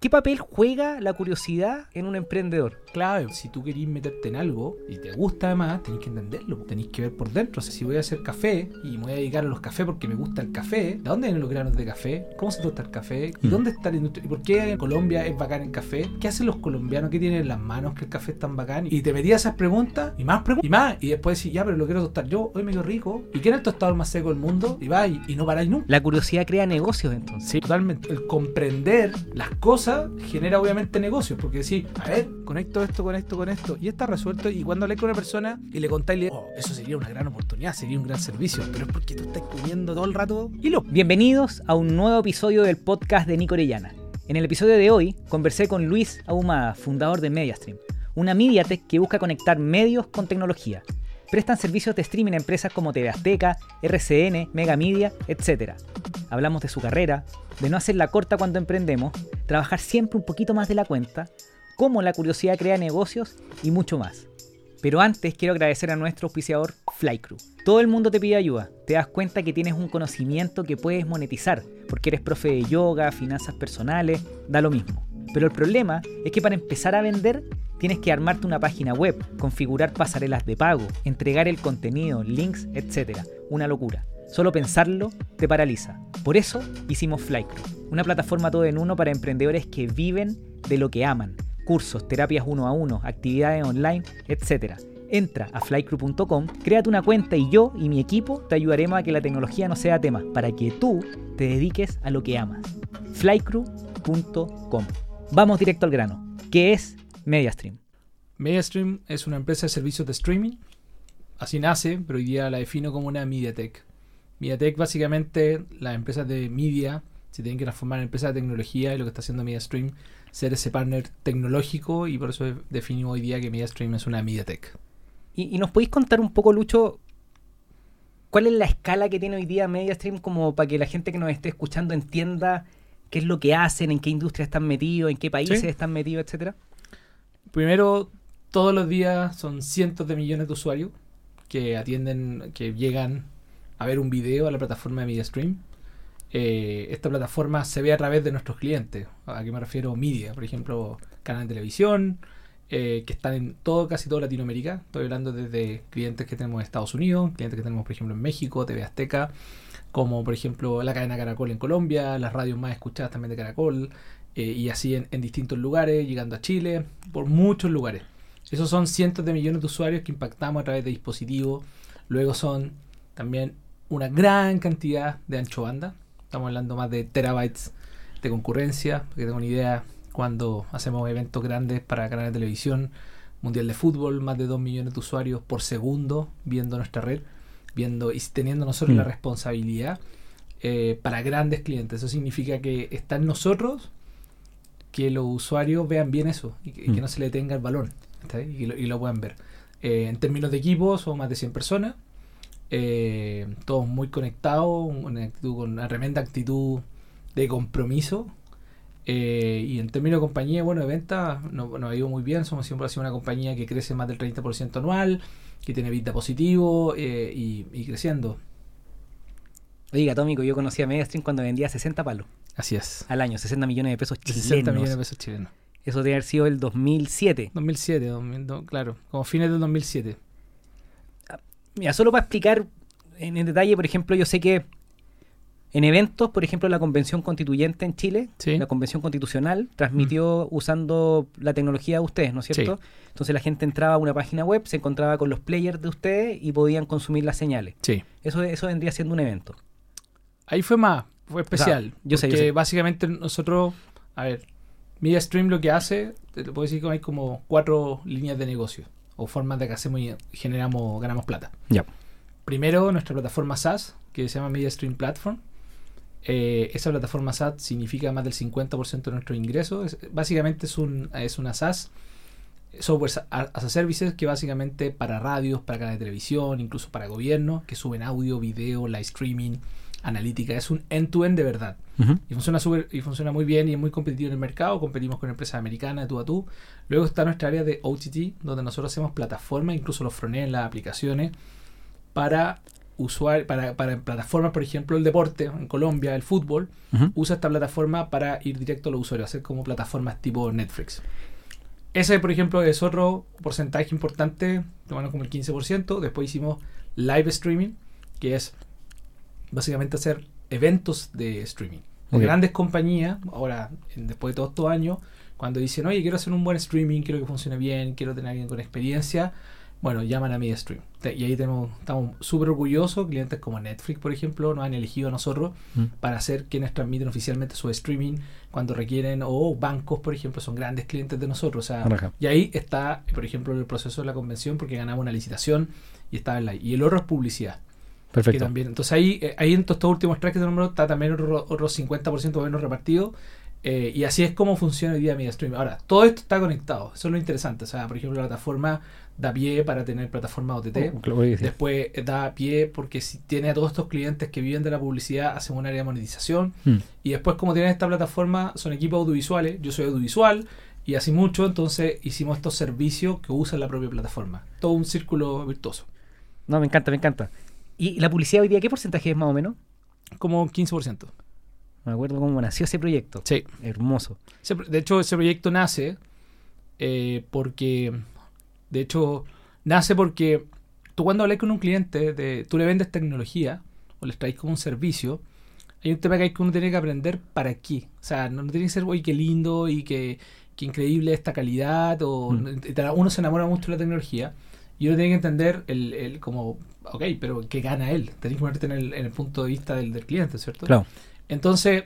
¿Qué papel juega la curiosidad en un emprendedor? Clave, si tú querís meterte en algo y te gusta además, tenés que entenderlo, tenéis que ver por dentro. O sea, si voy a hacer café y me voy a dedicar a los cafés porque me gusta el café, ¿de dónde vienen los granos de café? ¿Cómo se tosta el café? ¿Y Mm. dónde está la industria? ¿Y por qué en Colombia es bacán el café? ¿Qué hacen los colombianos? ¿Qué tienen en las manos que el café es tan bacán? Y te metías esas preguntas y más preguntas y más. Y después decís, ya, pero lo quiero tostar yo, hoy me quedo rico. ¿Y quién es el tostador más seco del mundo? Y va y, y no paráis nunca. La curiosidad crea negocios entonces. Sí, totalmente. El comprender las cosas genera obviamente negocios, porque decís, a ver, conecto esto con esto con esto, y está resuelto, y cuando hablé con una persona y le contáis, le oh, eso sería una gran oportunidad, sería un gran servicio, pero es porque tú estás comiendo todo el rato hilo. Bienvenidos a un nuevo episodio del podcast de Nico Orellana. En el episodio de hoy conversé con Luis Ahumada, fundador de MediaStream, una MediaTek que busca conectar medios con tecnología. Prestan servicios de streaming a empresas como TV Azteca, RCN, Mega Media, etc. Hablamos de su carrera, de no hacerla corta cuando emprendemos, trabajar siempre un poquito más de la cuenta, cómo la curiosidad crea negocios y mucho más. Pero antes quiero agradecer a nuestro auspiciador Flycrew. Todo el mundo te pide ayuda. Te das cuenta que tienes un conocimiento que puedes monetizar, porque eres profe de yoga, finanzas personales, da lo mismo. Pero el problema es que para empezar a vender tienes que armarte una página web, configurar pasarelas de pago, entregar el contenido, links, etc. Una locura. Solo pensarlo te paraliza. Por eso hicimos Flycrew, una plataforma todo en uno para emprendedores que viven de lo que aman. Cursos, terapias uno a uno, actividades online, etc. Entra a flycrew.com, créate una cuenta y yo y mi equipo te ayudaremos a que la tecnología no sea tema, para que tú te dediques a lo que amas. flycrew.com. Vamos directo al grano. ¿Qué es MediaStream? MediaStream es una empresa de servicios de streaming, así nace, pero hoy día la defino como una MediaTek. MediaTek básicamente, las empresas de media se tienen que transformar en empresas de tecnología y lo que está haciendo MediaStream ser ese partner tecnológico y por eso definimos hoy día que MediaStream es una MediaTek. ¿Y, y nos podéis contar un poco, Lucho, cuál es la escala que tiene hoy día MediaStream como para que la gente que nos esté escuchando entienda qué es lo que hacen, en qué industria están metidos, en qué países Sí. están metidos, etcétera? Primero, todos los días son cientos de millones de usuarios que atienden, que llegan a ver un video a la plataforma de MediaStream. Eh, esta plataforma se ve a través de nuestros clientes. ¿A qué me refiero? Media, por ejemplo, canal de televisión, eh, que están en todo, casi toda Latinoamérica. Estoy hablando desde clientes que tenemos en Estados Unidos, clientes que tenemos, por ejemplo, en México, TV Azteca, como por ejemplo la cadena Caracol en Colombia, las radios más escuchadas también de Caracol, eh, y así en, en distintos lugares, llegando a Chile, por muchos lugares. Esos son cientos de millones de usuarios que impactamos a través de dispositivos. Luego son también una gran cantidad de ancho banda. Estamos hablando más de terabytes de concurrencia. Para que tengan una idea, cuando hacemos eventos grandes para canales de televisión, Mundial de Fútbol, más de 2 millones de usuarios por segundo viendo nuestra red, viendo y teniendo nosotros Mm. la responsabilidad eh, para grandes clientes. Eso significa que está en nosotros que los usuarios vean bien eso y que, y que Mm. no se le tenga el balón y, lo, y lo puedan ver. Eh, en términos de equipo, somos más de 100 personas, eh, todos muy conectados, una, actitud, con una tremenda actitud de compromiso. Eh, y en términos de compañía, bueno, de venta, nos, nos ha ido muy bien. Somos siempre ha sido una compañía que crece más del 30% anual, que tiene vida positivo eh, y, y creciendo. Oiga, Tómico, yo conocí a MediaStream cuando vendía 60 palos Así es. al año, 60 millones de pesos chilenos. 60 millones de pesos chilenos. Eso debe haber sido el 2007. 2007, 2000, do- claro, como fines del 2007. Mira, solo para explicar en, en detalle, por ejemplo, yo sé que en eventos, por ejemplo, la Convención Constituyente en Chile, Sí. la Convención Constitucional, transmitió usando la tecnología de ustedes, ¿no es cierto? Sí. Entonces la gente entraba a una página web, se encontraba con los players de ustedes y podían consumir las señales. Sí. Eso, eso vendría siendo un evento. Ahí fue más, fue especial. yo sé, yo porque sé. básicamente nosotros, a ver, MediaStream lo que hace, te puedo decir que hay como cuatro líneas de negocio o formas de que hacemos y generamos, ganamos plata. Ya. Primero, nuestra plataforma SaaS, que se llama MediaStream Platform. Eh, esa plataforma SaaS significa más del 50% de nuestros ingresos. Es- básicamente es, un, es una SaaS, Software as a Services, que básicamente para radios, para canales de televisión, incluso para gobierno, que suben audio, video, live streaming, analítica. Es un end-to-end de verdad. Y funciona súper- y funciona muy bien y es muy competitivo en el mercado. Competimos con empresas americanas tú a tú. Luego está nuestra área de OTT, donde nosotros hacemos plataformas, incluso los frontends, las aplicaciones, para usuarios, para, para plataformas, por ejemplo, el deporte, en Colombia, el fútbol, usa esta plataforma para ir directo a los usuarios, hacer como plataformas tipo Netflix. Ese, por ejemplo, es otro porcentaje importante, tomando como el 15%. Después hicimos live streaming, que es básicamente hacer eventos de streaming. Ok. Grandes compañías, ahora, en- después de todos estos años, cuando dicen, oye, quiero hacer un buen streaming, quiero que funcione bien, quiero tener a alguien con experiencia, bueno, llaman a MediaStream. Te- Y ahí tenemos, estamos súper orgullosos, clientes como Netflix, por ejemplo, nos han elegido a nosotros Mm. para ser quienes transmiten oficialmente su streaming cuando requieren, o bancos, por ejemplo, son grandes clientes de nosotros. O sea, y ahí está, por ejemplo, el proceso de la convención porque ganamos una licitación y estaba en la Y el otro es publicidad. Que Perfecto. también, entonces ahí, eh, ahí en estos últimos tracks de número está también otro, otro 50% menos repartido. eh, y así es como funciona hoy día MediaStream. Ahora, todo esto está conectado. Eso es lo interesante. O sea, por ejemplo, la plataforma da pie para tener plataforma OTT. Oh. Después eh, da pie porque si tiene a todos estos clientes que viven de la publicidad, hacen un área de monetización. Mm. Y después, como tienen esta plataforma, son equipos audiovisuales. Yo soy audiovisual y así mucho. Entonces hicimos estos servicios que usan la propia plataforma. Todo un círculo virtuoso. No, me encanta, me encanta. ¿Y la publicidad hoy día qué porcentaje es más o menos? Como un 15%. Me acuerdo cómo nació ese proyecto. Sí. Hermoso. De hecho, ese proyecto nace eh, porque, de hecho, nace porque tú cuando hablas con un cliente, de, tú le vendes tecnología o les traes como un servicio, hay un tema que hay que uno tiene que aprender para qué. O sea, no, no tiene que ser, oye, qué lindo y qué, qué increíble esta calidad. O, Mm. Uno se enamora mucho de la tecnología y uno tiene que entender el, el como, ok, pero ¿qué gana él? Tenés que ponerte en el, en el punto de vista del, del cliente, ¿cierto? Claro. Entonces,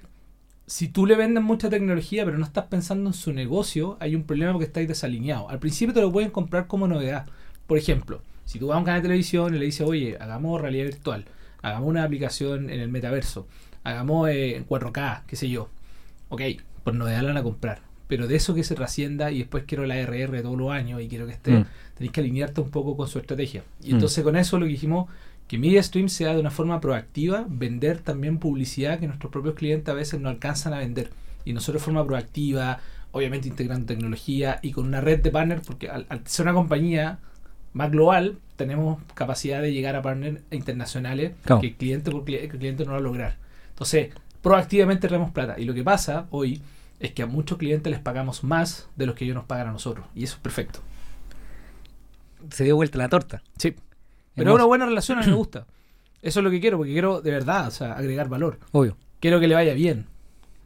si tú le vendes mucha tecnología pero no estás pensando en su negocio, hay un problema porque estáis desalineados. Al principio te lo pueden comprar como novedad. Por ejemplo, si tú vas a un canal de televisión y le dices, oye, hagamos realidad virtual, hagamos una aplicación en el metaverso, hagamos eh, en 4K, qué sé yo. Ok, por novedad la van a comprar. Pero de eso que se trascienda y después quiero la RR todos los años y quiero que esté, Mm. tenéis que alinearte un poco con su estrategia. Y Mm. entonces con eso lo que dijimos, que MediaStream sea de una forma proactiva, vender también publicidad que nuestros propios clientes a veces no alcanzan a vender. Y nosotros de forma proactiva, obviamente integrando tecnología y con una red de partners, porque al, al ser una compañía más global, tenemos capacidad de llegar a partners internacionales Claro. que el cliente por cli- que el cliente no va a lograr. Entonces, proactivamente traemos plata. Y lo que pasa hoy es que a muchos clientes les pagamos más de los que ellos nos pagan a nosotros. Y eso es perfecto. Se dio vuelta la torta. Sí. Pero Hermoso. una buena relación, a mí me gusta. Eso es lo que quiero, porque quiero de verdad, o sea, agregar valor. Obvio. Quiero que le vaya bien.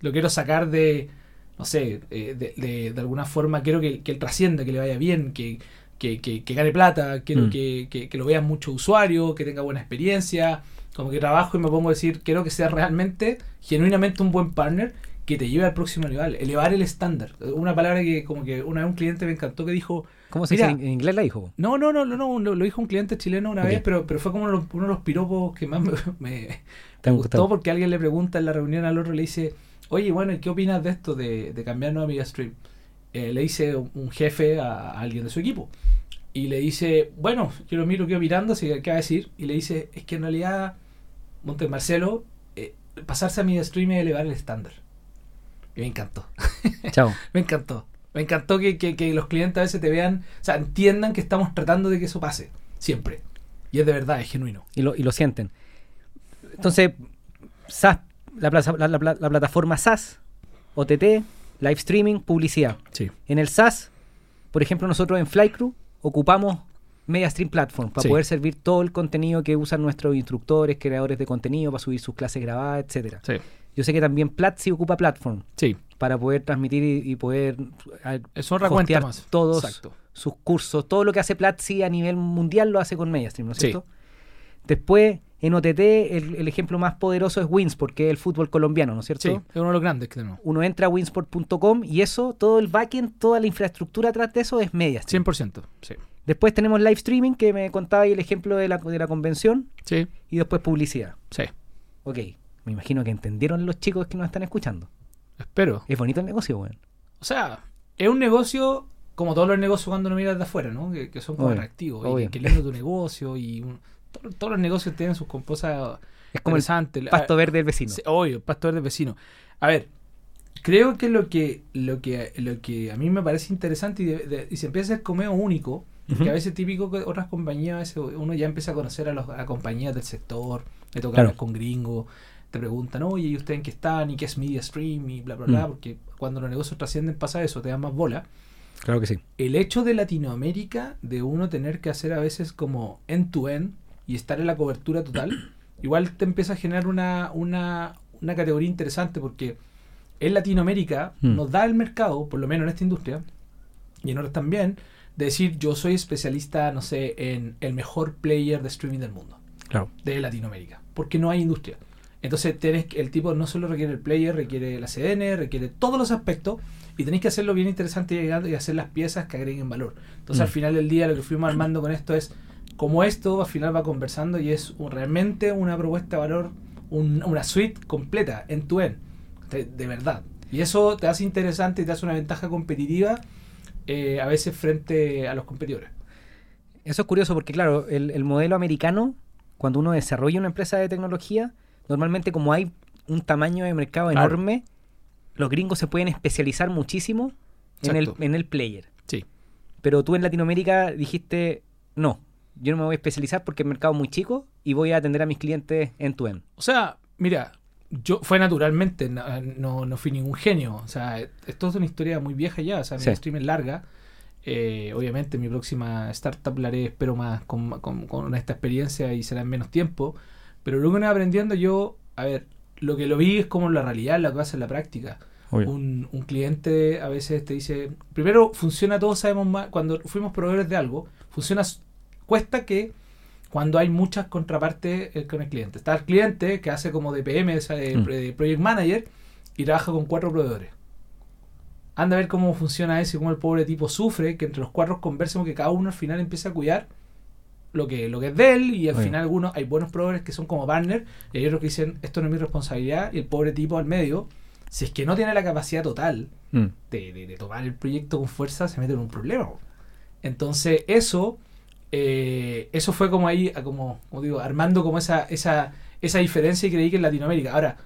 Lo quiero sacar de, no sé, eh, de, de- de alguna forma, quiero que, que él trascienda, que le vaya bien, que, que, que- que gane plata, quiero Mm. que, que- que lo vean muchos usuarios, que tenga buena experiencia. Como que trabajo y me pongo a decir, quiero que sea realmente, genuinamente un buen partner que te lleve al próximo nivel, elevar el estándar. Una palabra que como que una vez un cliente me encantó que dijo, ¿Cómo se dice? En inglés la dijo. no, no, no, no, no, lo, dijo un cliente chileno una vez, pero, pero fue como uno de, los, uno de los piropos que más me, me- ¿Te me gustó porque alguien le pregunta en la reunión al otro, le dice, oye, bueno, ¿y qué opinas de esto de, de cambiarnos a MediaStream? Eh, le dice un, un jefe a, a alguien de su equipo. Y le dice, bueno, yo lo miro, quedo mirando, así que, ¿qué va a decir? Y le dice, es que en realidad, Monte Marcelo, eh, pasarse a MediaStream es elevar el estándar. Y me encantó. Chao. Me encantó. Me encantó que, que- que los clientes a veces te vean, o sea, entiendan que estamos tratando de que eso pase. Siempre. Y es de verdad, es genuino. Y lo, y lo sienten. Entonces, SaaS, la, plaza- la- la- la plataforma SaaS, OTT, live streaming, publicidad. Sí. En el SaaS, por ejemplo, nosotros en Flycrew ocupamos MediaStream Platform para Sí. poder servir todo el contenido que usan nuestros instructores, creadores de contenido, para subir sus clases grabadas, etcétera. Sí. Yo sé que también Platzi ocupa Platform Sí. para poder transmitir y, y poder Es otra cuenta más. todos Exacto. sus cursos, todo lo que hace Platzi a nivel mundial lo hace con MediaStream, ¿no es Sí. cierto? Después, en OTT, el, el ejemplo más poderoso es Winsport, que es el fútbol colombiano, ¿no es cierto? Sí, es uno de los grandes que tenemos. Uno entra a winsport.com y eso, todo el backend, toda la infraestructura atrás de eso es MediaStream. 100%. Sí. Después tenemos live streaming, que me contaba ahí el ejemplo de la, de la convención, Sí. y después publicidad. Sí. Ok, me imagino que entendieron los chicos que nos están escuchando. Espero. Es bonito el negocio, weón. O sea, es un negocio como todos los negocios cuando uno mira de afuera, ¿no? Que, que son como Obvio, atractivos. obvio. Y que lindo tu negocio. Y un- to- todos los negocios tienen sus cosas Es como el pasto verde del vecino. Obvio, pastor del vecino. A ver, creo que lo que lo que lo que a mí me parece interesante y, de- de- y se empieza a ser como medio único. Que a veces típico que otras compañías, a veces uno ya empieza a conocer a, los, a compañías del sector, me toca Claro. con gringos, te preguntan, oye, ¿y ustedes en qué están? ¿Y qué es Media Stream? Y bla, bla, bla, Mm. porque cuando los negocios trascienden pasa eso, te dan más bola. Claro que sí. El hecho de Latinoamérica, de uno tener que hacer a veces como end-to-end y estar en la cobertura total, igual te empieza a generar una, una, una categoría interesante porque en Latinoamérica Mm. nos da el mercado, por lo menos en esta industria, y en otras también, de decir yo soy especialista, no sé, en el mejor player de streaming del mundo, Claro. de Latinoamérica, porque no hay industria. Entonces tenés que- el tipo no solo requiere el player, requiere la CDN, requiere todos los aspectos y tenéis que hacerlo bien interesante y y hacer las piezas que agreguen valor. Entonces Mm. al final del día lo que fuimos armando con esto es como esto al final va conversando y es un- realmente una propuesta de valor, un- una suite completa, en tu end, de, de verdad. Y eso te hace interesante y te hace una ventaja competitiva eh, a veces frente a los competidores. Eso es curioso porque, claro, el, el modelo americano, cuando uno desarrolla una empresa de tecnología, normalmente como hay un tamaño de mercado Claro. enorme, los gringos se pueden especializar muchísimo en el, en el player. Sí. Pero tú en Latinoamérica dijiste, no, yo no me voy a especializar porque el mercado es muy chico y voy a atender a mis clientes en tu end. O sea, mira, yo fue naturalmente, no, no, no fui ningún genio. O sea, esto es una historia muy vieja ya, o sea, mi Sí. stream es larga. Eh, obviamente mi próxima startup la haré, espero más con, con- con esta experiencia y será en menos tiempo. Pero luego iba aprendiendo yo, a ver, lo que lo vi es como la realidad, lo que pasa en la práctica. Un, un cliente a veces te dice, primero funciona, todos sabemos más, cuando fuimos proveedores de algo, funciona, cuesta que cuando hay muchas contrapartes eh, con el cliente. Está el cliente que hace como de PM, o sea, de, Mm. de Project Manager, y trabaja con cuatro proveedores. Anda a ver cómo funciona eso y cómo el pobre tipo sufre, que entre los cuatro conversemos que cada uno al final empieza a cuidar lo que, lo que es de él y al Oye. final algunos, hay buenos proveedores que son como partner y hay otros que dicen esto no es mi responsabilidad y el pobre tipo al medio, si es que no tiene la capacidad total Mm. de, de- de tomar el proyecto con fuerza, se mete en un problema. Entonces, eso, eh, eso fue como ahí, como, como digo, armando como esa, esa, esa diferencia y creí que en Latinoamérica. Ahora,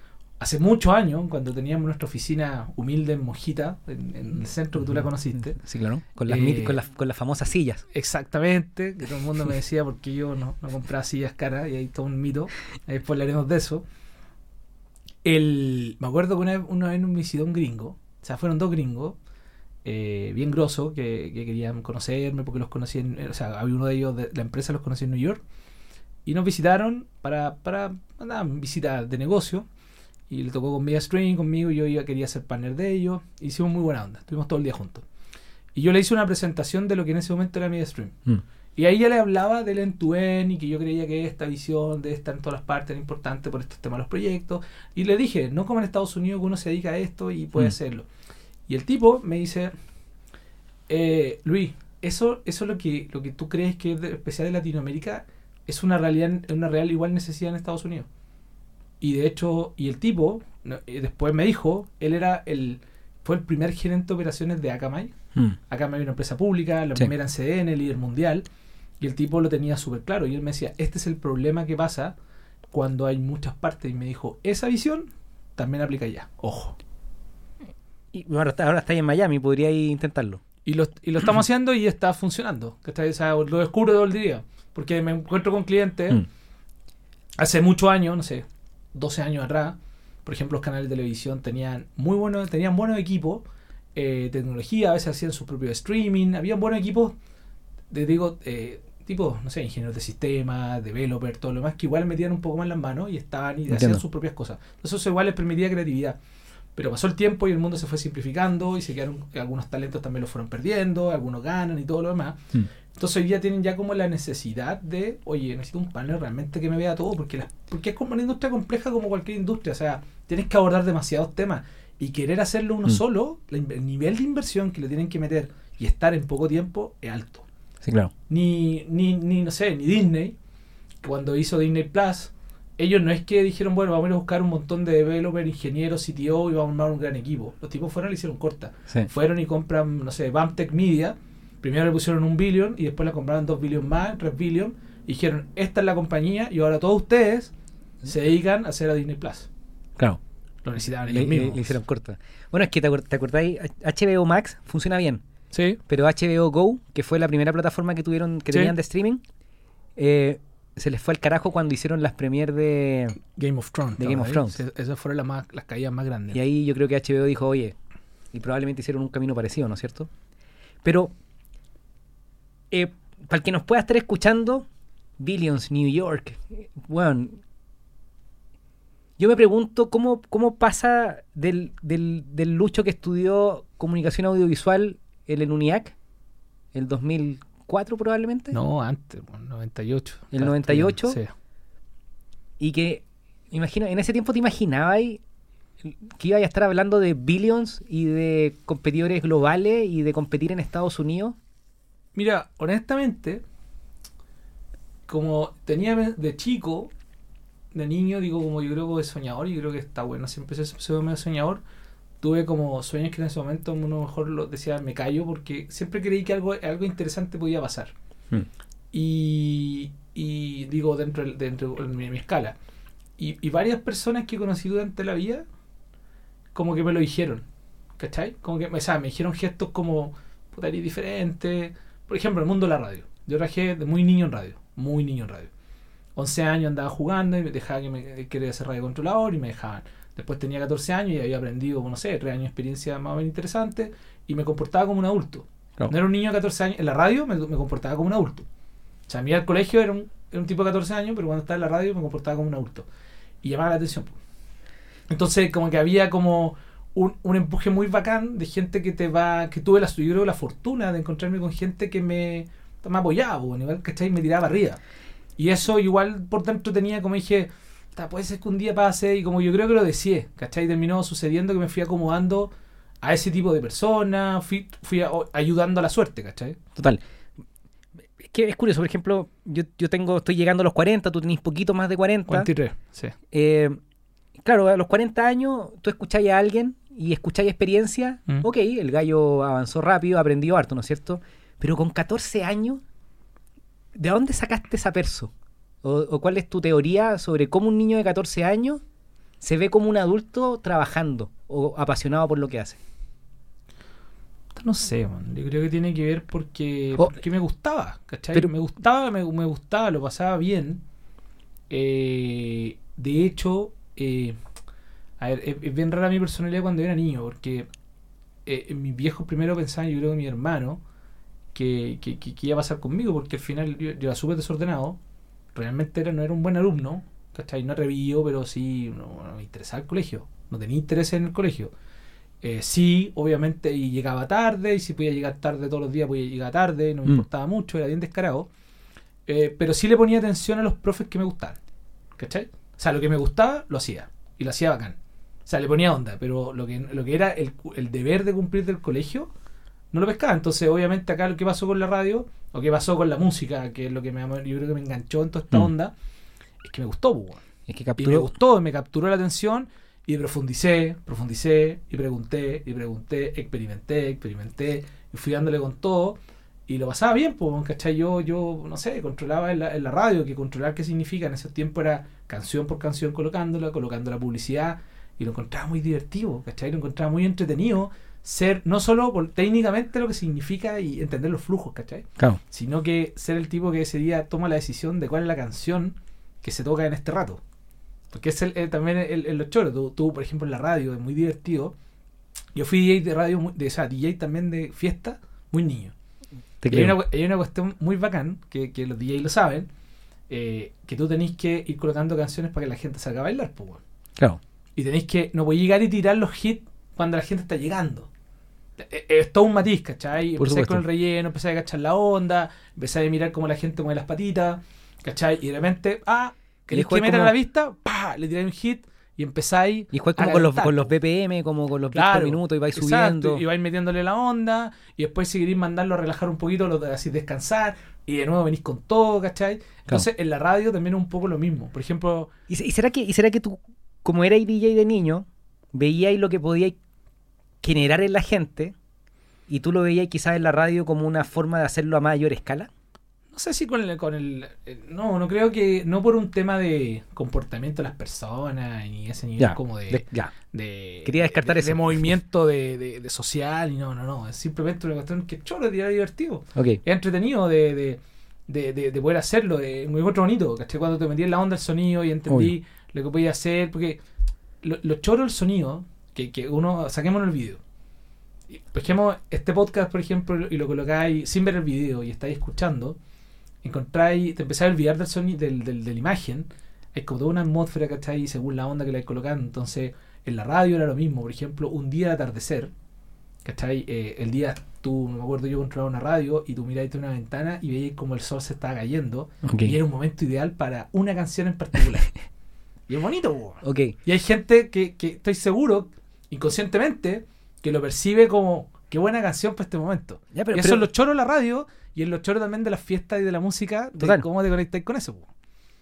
hace muchos años, cuando teníamos nuestra oficina humilde en Mojita, en, en el centro que tú la conociste, Sí, claro. Con las, Eh, con las, con las famosas sillas. exactamente, que todo el mundo me decía porque yo no, no compraba sillas caras y hay todo un mito, eh, después hablaremos de eso. El, me acuerdo que una vez, una vez me visitó un gringo, o sea, fueron dos gringos, eh, bien grosos, que, que querían conocerme porque los conocí en, o sea, había uno de ellos, de la empresa los conocí en New York, y nos visitaron para, para nada, visita de negocio, y le tocó con Media Stream conmigo, y yo iba, quería ser partner de ellos, hicimos muy buena onda, estuvimos todo el día juntos. Y yo le hice una presentación de lo que en ese momento era Media Stream. Mm. Y ahí ya le hablaba del end-to-end y que yo creía que esta visión de estar en todas las partes era importante por estos temas de los proyectos. Y le dije, no como en Estados Unidos que uno se dedica a esto y puede Mm. hacerlo. Y el tipo me dice, eh, Luis, eso, eso es lo que, lo que tú crees que es de- especial de Latinoamérica, es una realidad, una real igual necesidad en Estados Unidos. Y de hecho, y el tipo, eh, después me dijo, él era el, fue el primer gerente de operaciones de Akamai. Mm. Akamai era una empresa pública, la Sí. primera en CDN, líder mundial, y el tipo lo tenía súper claro. Y él me decía, este es el problema que pasa cuando hay muchas partes. Y me dijo, esa visión también aplica ya. Ojo. Y ahora, está- ahora está ahí en Miami, podría intentarlo. Y lo, y lo estamos haciendo y está funcionando. ¿cachai? O sea, lo descubro todo el día. Porque me encuentro con clientes Mm. hace muchos años, no sé, 12 años atrás, por ejemplo, los canales de televisión tenían muy buenos, tenían buenos equipos, eh, tecnología, a veces hacían su propio streaming, habían buenos equipos, de, digo, eh, tipo, no sé, ingenieros de sistemas, developers, todo lo demás, que igual metían un poco más las manos y estaban y hacían sus propias cosas. Entonces eso igual les permitía creatividad. Pero pasó el tiempo y el mundo se fue simplificando y se quedaron, algunos talentos también los fueron perdiendo, algunos ganan y todo lo demás. Mm. Entonces hoy ya tienen ya como la necesidad de, oye, necesito un panel realmente que me vea todo, porque, la- porque es como una industria compleja como cualquier industria, o sea, tienes que abordar demasiados temas y querer hacerlo uno Mm. solo, la el nivel de inversión que le tienen que meter y estar en poco tiempo es alto. Sí, claro. Ni, ni, ni no sé, ni Disney, cuando hizo Disney Plus, ellos no es que dijeron, bueno, vamos a ir a buscar un montón de developers, ingenieros, CTO y vamos a armar un gran equipo. Los tipos fueron y le hicieron corta Sí. fueron y compran, no sé, Bamtech Media. Primero le pusieron un billón y después la compraron dos billones más, tres billones. Y dijeron, esta es la compañía y ahora todos ustedes se dedican a hacer a Disney Plus. Claro. Lo necesitaban ellos le- mismos. le hicieron corta. Bueno, es que te, te acordáis, HBO Max funciona bien. Sí. pero HBO Go, que fue la primera plataforma que tuvieron, que Sí. tenían de streaming, eh, se les fue al carajo cuando hicieron las premiers de... Game of Thrones. De ¿te Game of? Thrones. Esas fueron las, más, las caídas más grandes. Y ahí yo creo que HBO dijo, oye, y probablemente hicieron un camino parecido, ¿no es cierto? Pero, eh, para el que nos pueda estar escuchando, Billions, New York, bueno, yo me pregunto cómo, cómo pasa del, del, del Lucho que estudió comunicación audiovisual en el UNIAC, el 2004 probablemente, No, antes, bueno, 98. ¿El Estaba 98? estudiando, Sí. y que, me imagino, en ese tiempo te imaginabas que iba a estar hablando de Billions y de competidores globales y de competir en Estados Unidos. Mira, honestamente, como tenía de chico, de niño, digo, como yo creo que de soñador, y creo que está bueno, siempre se se medio soñador. Tuve como sueños que en ese momento uno mejor lo decía, me callo, porque siempre creí que algo, algo interesante podía pasar. Y, y digo, dentro, del- dentro de mi, mi escala. Y, y varias personas que he conocido durante la vida, como que me lo dijeron. ¿Cachai? Como que o sea, me dijeron gestos como, puta, eres diferente. Por ejemplo, el mundo de la radio. Yo trabajé de muy niño en radio. Muy niño en radio. 11 años andaba jugando y me dejaba que me quería ser radio controlador y me dejaban. Después tenía 14 años y había aprendido, no sé, 3 años de experiencia más o menos interesante y me comportaba como un adulto. No era un niño de 14 años. En la radio me, me comportaba como un adulto. O sea, a mí al colegio era un, era un tipo de 14 años, pero cuando estaba en la radio me comportaba como un adulto. Y llamaba la atención. Entonces, como que había como un, un empuje muy bacán de gente que te va. que tuve la, yo creo, la fortuna de encontrarme con gente que me, me apoyaba, igual, ¿cachai? Me tiraba arriba. Y eso igual por dentro tenía, como dije, "Ta, puede ser que un día pase, y como yo creo que lo deseé, ¿cachai? Terminó sucediendo que me fui acomodando a ese tipo de personas, fui, fui a- ayudando a la suerte, ¿cachai? Total. Es que es curioso, por ejemplo, yo, yo tengo, estoy llegando a los 40, tú tenés poquito más de 40. 43, sí. Eh, claro, a los 40 años tú escucháis a alguien y escucháis experiencia. Mm. Ok, el gallo avanzó rápido, aprendió harto, ¿no es cierto? Pero con 14 años, ¿de dónde sacaste esa perso? O, o cuál es tu teoría sobre cómo un niño de 14 años se ve como un adulto trabajando o apasionado por lo que hace? No sé, man. yo creo que tiene que ver porque, Oh. porque me gustaba, ¿cachai? Pero- me gustaba, me, me gustaba, lo pasaba bien. Eh, de hecho, eh, a ver, es, es bien rara mi personalidad cuando era niño, porque eh, mis viejos primero pensaban, yo creo que mi hermano, que, que, que- que iba a pasar conmigo, porque al final yo, yo era súper desordenado, realmente era, no era un buen alumno, ¿cachai? No revío, pero sí, no, no me interesaba el colegio, no tenía interés en el colegio. Eh, sí, obviamente, y llegaba tarde, y si podía llegar tarde todos los días, podía llegar tarde, no me Mm. importaba mucho, era bien descarado. Eh, pero sí le ponía atención a los profes que me gustaban. ¿Cachai? O sea, lo que me gustaba, lo hacía. Y lo hacía bacán. O sea, le ponía onda, pero lo que, lo que era el, el deber de cumplir del colegio, no lo pescaba. Entonces, obviamente, acá lo que pasó con la radio, o que pasó con la música, que es lo que me, yo creo que me enganchó en toda esta Mm. onda, es que me gustó, pues. Es que Y me capturó. gustó, me capturó la atención y profundicé, profundicé y pregunté y pregunté, experimenté, experimenté y fui dándole con todo y lo pasaba bien, pues, ¿cachai? Yo, yo, no sé, controlaba en la, en la radio, que controlar qué significa en ese tiempo era canción por canción colocándola, colocando la publicidad y lo encontraba muy divertido, ¿cachai? Lo encontraba muy entretenido ser, no solo por, técnicamente lo que significa y entender los flujos, ¿cachai? Claro. sino que ser el tipo que ese día toma la decisión de cuál es la canción que se toca en este rato. Porque es el, el- también el, el, los choros. Tú, tú, por ejemplo, en la radio, es muy divertido. Yo fui DJ de radio, muy- de, o sea, DJ también de fiesta, muy niño. Y hay, una, hay una cuestión muy bacán, que, que los DJs lo saben, eh, que tú tenéis que ir colocando canciones para que la gente salga a bailar, pues. Claro. Y tenéis que, no podéis llegar y tirar los hits cuando la gente está llegando. Eh, eh, Es todo un matiz, ¿cachai? Por supuesto. con el relleno, empezáis a cachar la onda, empezáis a mirar cómo la gente mueve las patitas, ¿cachai? Y de repente, ah, juegas que metan como- la vista, pa, le tiráis un hit y empezáis. Y juegas a como con los, con los. BPM, como con los Claro, por minuto y vais exacto, subiendo. y vais metiéndole la onda, y después si queréis mandarlo a relajar un poquito, lo así descansar, y de nuevo venís con todo, ¿cachai? Entonces en la radio también es un poco lo mismo. Por ejemplo, ¿Y, se- y será que, ¿Y será que tú, como erais DJ de niño, veíais lo que podíais generar en la gente y tú lo veíais quizás en la radio como una forma de hacerlo a mayor escala? No sé si con el, con el. eh, No, no creo que. No por un tema de comportamiento de las personas ni ese nivel Ya, como de. de- ya. de- Quería descartar de, eso. de movimiento de, de- de social y no, no, no. Es simplemente una cuestión que choro, es divertido. Ok. Es entretenido de, de, de, de- de poder hacerlo. eh, muy otro bonito, ¿cachai? Cuando te metí en la onda del sonido y entendí lo que podía hacer. Porque lo, lo choro del sonido, que, que uno. Saquémonos el video. Ejemplo, este podcast, por ejemplo, y lo colocáis sin ver el video y estáis escuchando, encontráis, te empezáis a olvidar del sonido, del, del- de la imagen. Es como toda una atmósfera, ¿cachai? Según la onda que le vais colocando. Entonces, en la radio era lo mismo. Por ejemplo, un día de atardecer, ¿cachai? Eh, el día, tú, no me acuerdo, yo controlaba una radio y tú miráis una ventana y veías como el sol se estaba cayendo. Ok. Y era un momento ideal para una canción en particular. y es bonito, po. Ok. Y hay gente que, que estoy seguro, inconscientemente, que lo percibe como qué buena canción para este momento. Ya, pero- y eso pero- es los choros de la radio y en los choros también de las fiestas y de la música, de Total. cómo te conectáis con eso. po.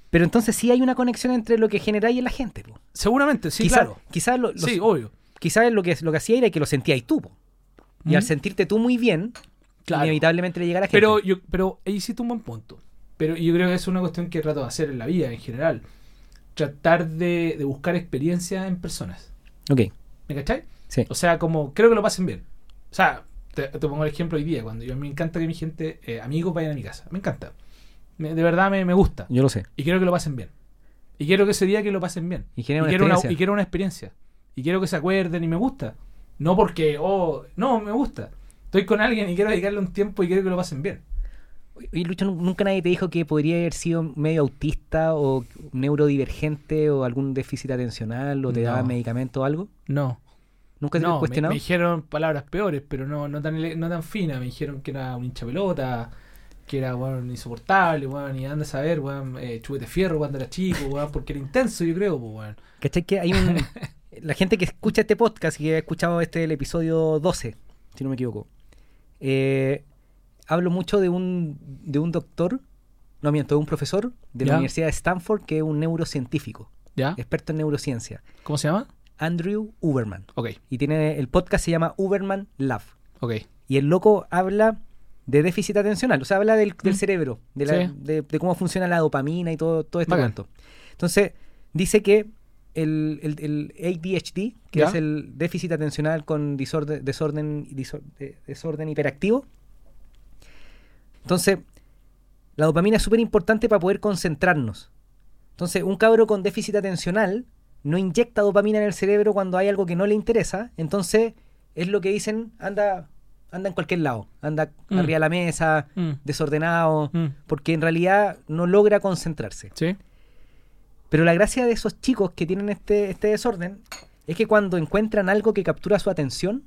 Pero entonces sí hay una conexión entre lo que generáis y la gente. po. Seguramente, sí, quizá, claro. Quizás lo, Sí, obvio. quizás lo que, lo que hacía era que lo sentíais tú. po. Y ¿Mm? al sentirte tú muy bien, Claro. inevitablemente le llega a la gente. Pero yo, pero ahí hiciste un buen punto. Pero yo creo que es una cuestión que trato de hacer en la vida en general. Tratar de, de buscar experiencias en personas. Ok, ¿Me cachai? sí. O sea, como creo que lo pasen bien. O sea, te, te pongo el ejemplo hoy día, cuando yo me encanta que mi gente, eh, amigos, vayan a mi casa. Me encanta. Me- de verdad me, me gusta. Yo lo sé. Y quiero que lo pasen bien. Y quiero que ese día que lo pasen bien. Y una quiero una, y quiero una experiencia. Y quiero que se acuerden y me gusta. No porque, oh, no, me gusta. Estoy con alguien y quiero dedicarle un tiempo y quiero que lo pasen bien. Y Lucho, ¿nu- nunca nadie te dijo que podría haber sido medio autista o neurodivergente o algún déficit atencional o te No. daban medicamento o algo? No. ¿Nunca te No, has me, cuestionado? me dijeron palabras peores, pero no, no, tan, no tan finas. Me dijeron que era un hincha pelota, que era bueno, insoportable, bueno, y anda a saber, bueno, eh, chupete fierro cuando era chico, weón, porque era intenso, yo creo, pues, weón. ¿Cachai? Que hay un... la gente que escucha este podcast y que ha escuchado este el episodio 12, si no me equivoco, eh, hablo mucho de un, de un doctor, no miento, de un profesor de la. Universidad de Stanford que es un neurocientífico, ¿Ya? experto en neurociencia, ¿Cómo se llama? Andrew Uberman. Ok, Y tiene el podcast se llama Uberman Lab. ok. Y el loco habla de déficit atencional, o sea, habla del, del Mm. cerebro, de, la- Sí. de- de cómo funciona la dopamina y todo, todo este cuento. Entonces, dice que el, el- el ADHD, que Ya. es el déficit atencional con desorden, desorden, disor- de- desorden hiperactivo, entonces, la dopamina es súper importante para poder concentrarnos. Entonces, un cabro con déficit atencional no inyecta dopamina en el cerebro cuando hay algo que no le interesa. Entonces, es lo que dicen, anda, anda en cualquier lado. Anda Mm. arriba de la mesa, Mm. desordenado, Mm. porque en realidad no logra concentrarse. ¿Sí? Pero la gracia de esos chicos que tienen este, este desorden es que cuando encuentran algo que captura su atención,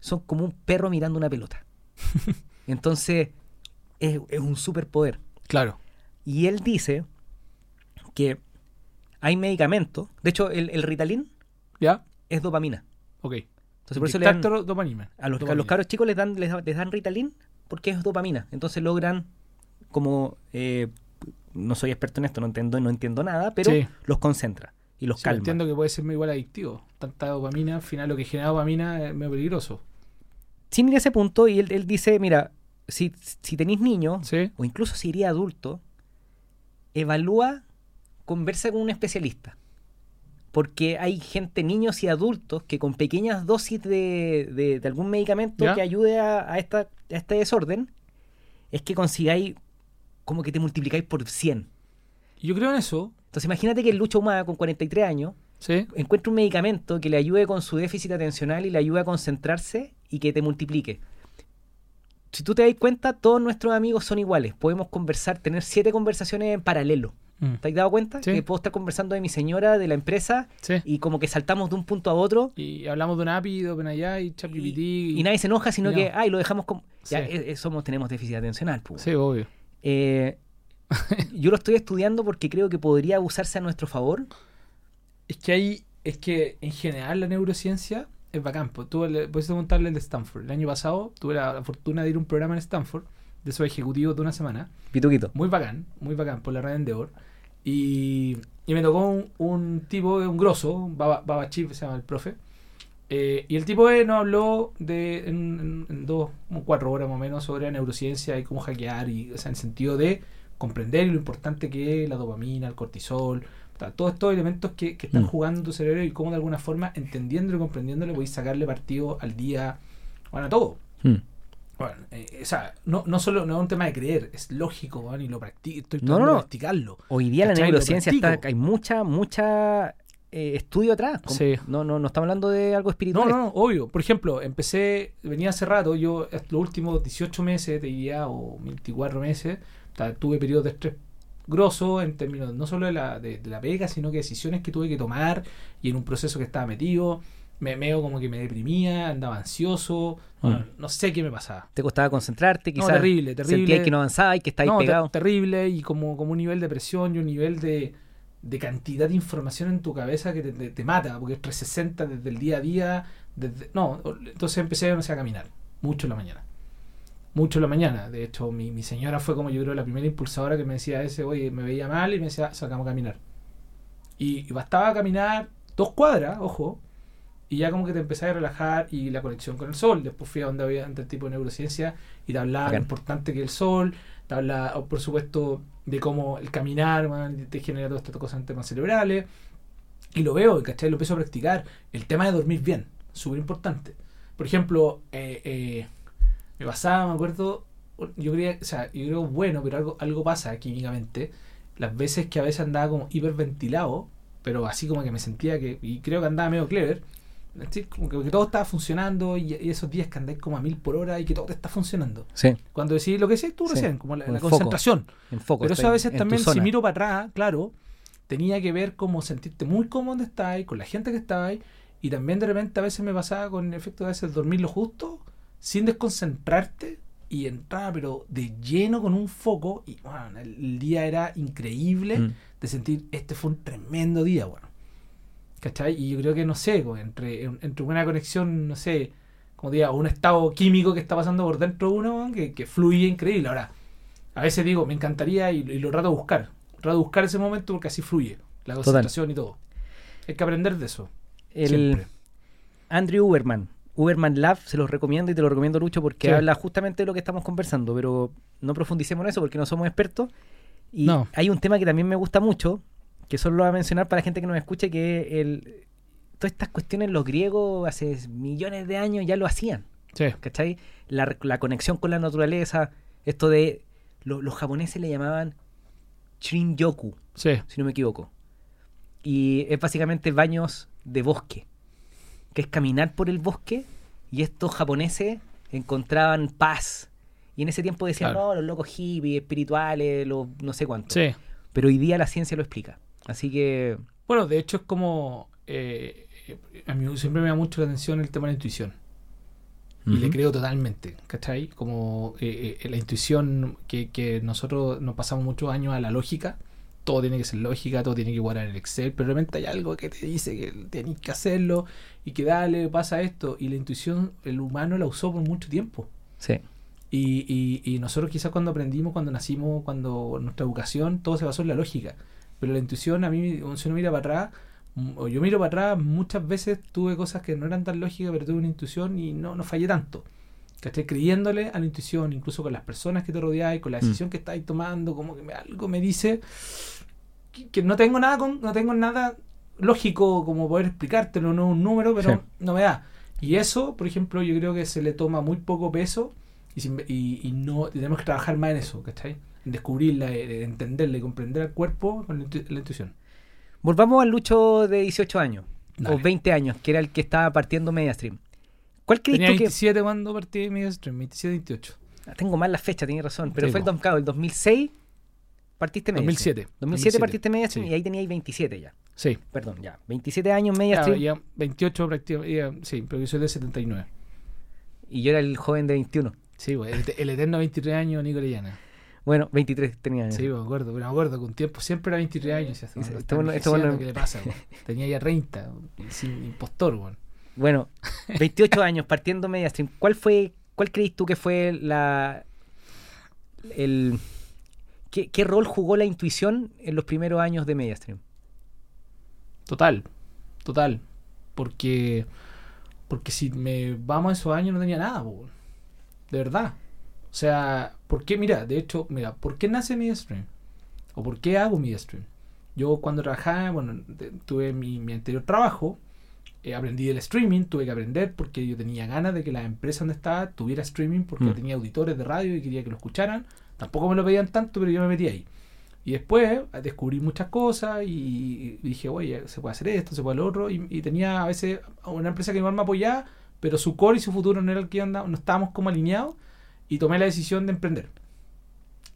son como un perro mirando una pelota. Entonces, es, es un superpoder. Claro. Y él dice que hay medicamentos, de hecho el, el Ritalin ¿Ya? es dopamina. Ok. Entonces por eso le dan, dopamina. a, los, a Dopamina. los caros chicos les dan, les, dan- les dan Ritalin porque es dopamina. Entonces logran como eh, no soy experto en esto, no entiendo, no entiendo nada, pero Sí. los concentra y los Sí, calma. entiendo que puede ser muy igual adictivo. Tanta dopamina, al final lo que genera dopamina es medio peligroso. Sin ir a ese punto, y él, él dice, mira, si, si tenéis niños, Sí. o incluso si iría adulto, evalúa, conversa con un especialista. Porque hay gente, niños y adultos, que con pequeñas dosis de, de- de algún medicamento ¿Ya? que ayude a, a esta, a este desorden, es que consigáis como que te multiplicáis por 100. Y Yo creo en eso. Entonces imagínate que el Lucho Humada, con 43 años, Sí. encuentra un medicamento que le ayude con su déficit atencional y le ayude a concentrarse y que te multiplique. Si tú te das cuenta, todos nuestros amigos son iguales. Podemos conversar, tener siete conversaciones en paralelo. Mm. ¿Te has dado cuenta? Sí. Que puedo estar conversando de mi señora, de la empresa, Sí. y como que saltamos de un punto a otro Y hablamos de un API, de OpenAI, y, ChatGPT. y nadie se enoja, sino no. que, ay, lo dejamos como... Ya, Sí. eh, eh, somos, tenemos déficit atencional. pues. Sí, obvio. Eh, yo lo estoy estudiando porque creo que podría usarse a nuestro favor. Es que hay, es que en general la neurociencia es bacán. Pues, tuve, preguntarle el de Stanford. El año pasado tuve la fortuna de ir a un programa en Stanford, de esos ejecutivos de una semana. Pituquito. Muy bacán, muy bacán, por la red Endeavor. Y, y me tocó un, un tipo, un grosso, un Baba, Baba Chip se llama el profe. Eh, y el tipo E nos habló de en, en- dos, como cuatro horas más o menos sobre neurociencia y cómo hackear, y, o sea, en el sentido de comprender lo importante que es la dopamina, el cortisol, todos estos elementos que, que están Mm. jugando en tu cerebro y cómo de alguna forma, entendiéndolo y comprendiéndolo, podéis sacarle partido al día, bueno, a todo. Bueno, eh, o sea, no, no solo no es un tema de creer, es lógico, y lo practico, estoy No, tratando no, de no. practicarlo. Hoy día la neurociencia está, hay mucha, mucha eh, estudio atrás. Sí. No, no, no estamos hablando de algo No, espiritual. no, no, obvio. Por ejemplo, empecé, venía hace rato, yo los últimos 18 meses, te diría, o 24 meses, tuve periodos de estrés grosso en términos no solo de la, de, de la pega, sino que decisiones que tuve que tomar y en un proceso que estaba metido. Me veo como que me deprimía, andaba ansioso, bueno, no sé qué me pasaba. Te costaba concentrarte, No, quizás terrible, terrible. sentías que no avanzaba y que estabas No, ter- pegado. terrible y como, como un nivel de presión y un nivel de, de cantidad de información en tu cabeza que te, te- te mata, porque es 360 desde el día a día. Desde, no, entonces empecé no sé, a caminar, mucho en la mañana. Mucho en la mañana. De hecho, mi, mi señora fue como yo creo la primera impulsadora que me decía ese, oye, me veía mal y me decía, sacamos a caminar. Y, y bastaba caminar dos cuadras, ojo, y ya como que te empezás a relajar y la conexión con el sol. Después fui a donde había tipo de neurociencia y te hablaba de lo importante que el sol, te habla, o, por supuesto, de cómo el caminar man, te genera todas estas cosas en temas cerebrales. Y lo veo, ¿cachai? Lo empiezo a practicar. El tema de dormir bien, súper importante. Por ejemplo, eh, eh, me pasaba, me acuerdo, yo creía, o sea, yo creo bueno, pero algo, algo pasa químicamente. Las veces que a veces andaba como hiperventilado, pero así como que me sentía que, y creo que andaba medio clever, así como que, que todo estaba funcionando y, y esos días que andáis como a mil por hora y que todo te está funcionando. Sí, Cuando decís lo que decís tú Sí, recién, como la, la concentración. en foco. Pero eso a veces en también, si miro para atrás, claro, tenía que ver cómo sentirte muy cómodo donde estáis, con la gente que estáis, y también de repente a veces me pasaba con el efecto de a veces dormir lo justo, sin desconcentrarte, y entrar pero de lleno con un foco, y bueno, el, día era increíble Mm. de sentir, este fue un tremendo día, bueno. ¿Cachai? Y yo creo que, no sé, como entre, entre una conexión, no sé, como diga, un estado químico que está pasando por dentro de uno, que, que fluye increíble. Ahora, a veces digo, me encantaría y, y lo trato de buscar. Trato de buscar ese momento porque así fluye. La concentración y todo. Hay que aprender de eso. El siempre. Andrew Uberman, Uberman Lab, se los recomiendo y te lo recomiendo mucho porque Sí. habla justamente de lo que estamos conversando, pero no profundicemos en eso porque no somos expertos. Y No. hay un tema que también me gusta mucho, que solo lo voy a mencionar para la gente que nos escuche, que es el, todas estas cuestiones los griegos hace millones de años ya lo hacían. Sí. ¿cachai? La, la conexión con la naturaleza, esto de lo- los japoneses le llamaban Shinryoku, Sí. si no me equivoco. Y es básicamente baños de bosque, que es caminar por el bosque y estos japoneses encontraban paz. Y en ese tiempo decían, Claro. no, los locos hippies, espirituales, los no sé cuánto. Sí. Pero hoy día la ciencia lo explica. Así que, Bueno, de hecho es como... eh, a mí siempre me da mucho la atención el tema de la intuición. Y le creo totalmente, ¿cachai? Como eh, eh, la intuición que, que nosotros nos pasamos muchos años a la lógica. Todo tiene que ser lógica, todo tiene que guardar en el Excel, pero realmente hay algo que te dice que tenés que hacerlo y que dale, pasa esto. Y la intuición, el humano la usó por mucho tiempo. sí. Y, y, y nosotros quizás cuando aprendimos, cuando nacimos, cuando nuestra educación, todo se basó en la lógica. Pero la intuición, a mí, si uno mira para atrás, mm, o yo miro para atrás, muchas veces tuve cosas que no eran tan lógicas, pero tuve una intuición y no, no fallé tanto. ¿Cachai? Creyéndole a la intuición, incluso con las personas que te rodeáis, con la Mm. decisión que estáis tomando, como que me- algo me dice que, que no tengo nada con, no tengo nada lógico como poder explicártelo, no es un número, pero Sí. no me da. Y eso, por ejemplo, yo creo que se le toma muy poco peso y, sin- y- y no tenemos que trabajar más en eso, ¿cachai? En descubrirla, en entenderla y comprender al cuerpo con la, intu- la intuición. Volvamos al Lucho de 18 años, Dale. o 20 años, que era el que estaba partiendo Mediastream. ¿Cuál crees Tenía tú que...? 27 cuando partí de Media Stream, 27, 28. Ah, Tengo mal la fecha, tienes razón, pero Sí, fue el, dom- claro, el 2006 partiste Mediastream. 2007. 2007 partiste Mediastream Sí. y ahí teníais 27 ya. Sí. Perdón, ya. 27 años Ya, Mediastream ya 28 prácticamente. sí, pero yo soy de 79. y yo era el joven de 21. Sí, pues, el, el eterno 23 años, Nico Orellana. Bueno, 23 tenía. Sí, me acuerdo, me acuerdo que un tiempo siempre era 23 años. y hasta, Dice, "No, este está bueno- envejeciendo, bueno- ¿Qué le pasa? weón?". Tenía ya 30, sin impostor, weón. Bueno, 28 años partiendo Mediastream. ¿Cuál fue, cuál crees tú que fue la... el... ¿Qué, qué rol jugó la intuición en los primeros años de Mediastream? Total, total. Porque Porque si me vamos a esos años no tenía nada, de verdad. O sea, ¿por qué? Mira, de hecho, mira, ¿por qué nace MediaStream? ¿O por qué hago MediaStream? Yo cuando trabajaba, bueno, tuve mi, mi anterior trabajo, eh, aprendí del streaming, tuve que aprender porque yo tenía ganas de que la empresa donde estaba tuviera streaming porque Mm. tenía auditores de radio y quería que lo escucharan. Tampoco me lo pedían tanto, pero yo me metí ahí. Y después eh, descubrí muchas cosas y, dije, oye, se puede hacer esto, se puede lo otro. Y, y tenía a veces una empresa que igual me apoyaba, pero su core y su futuro no era el que andaba, no estábamos como alineados. Y tomé la decisión de emprender.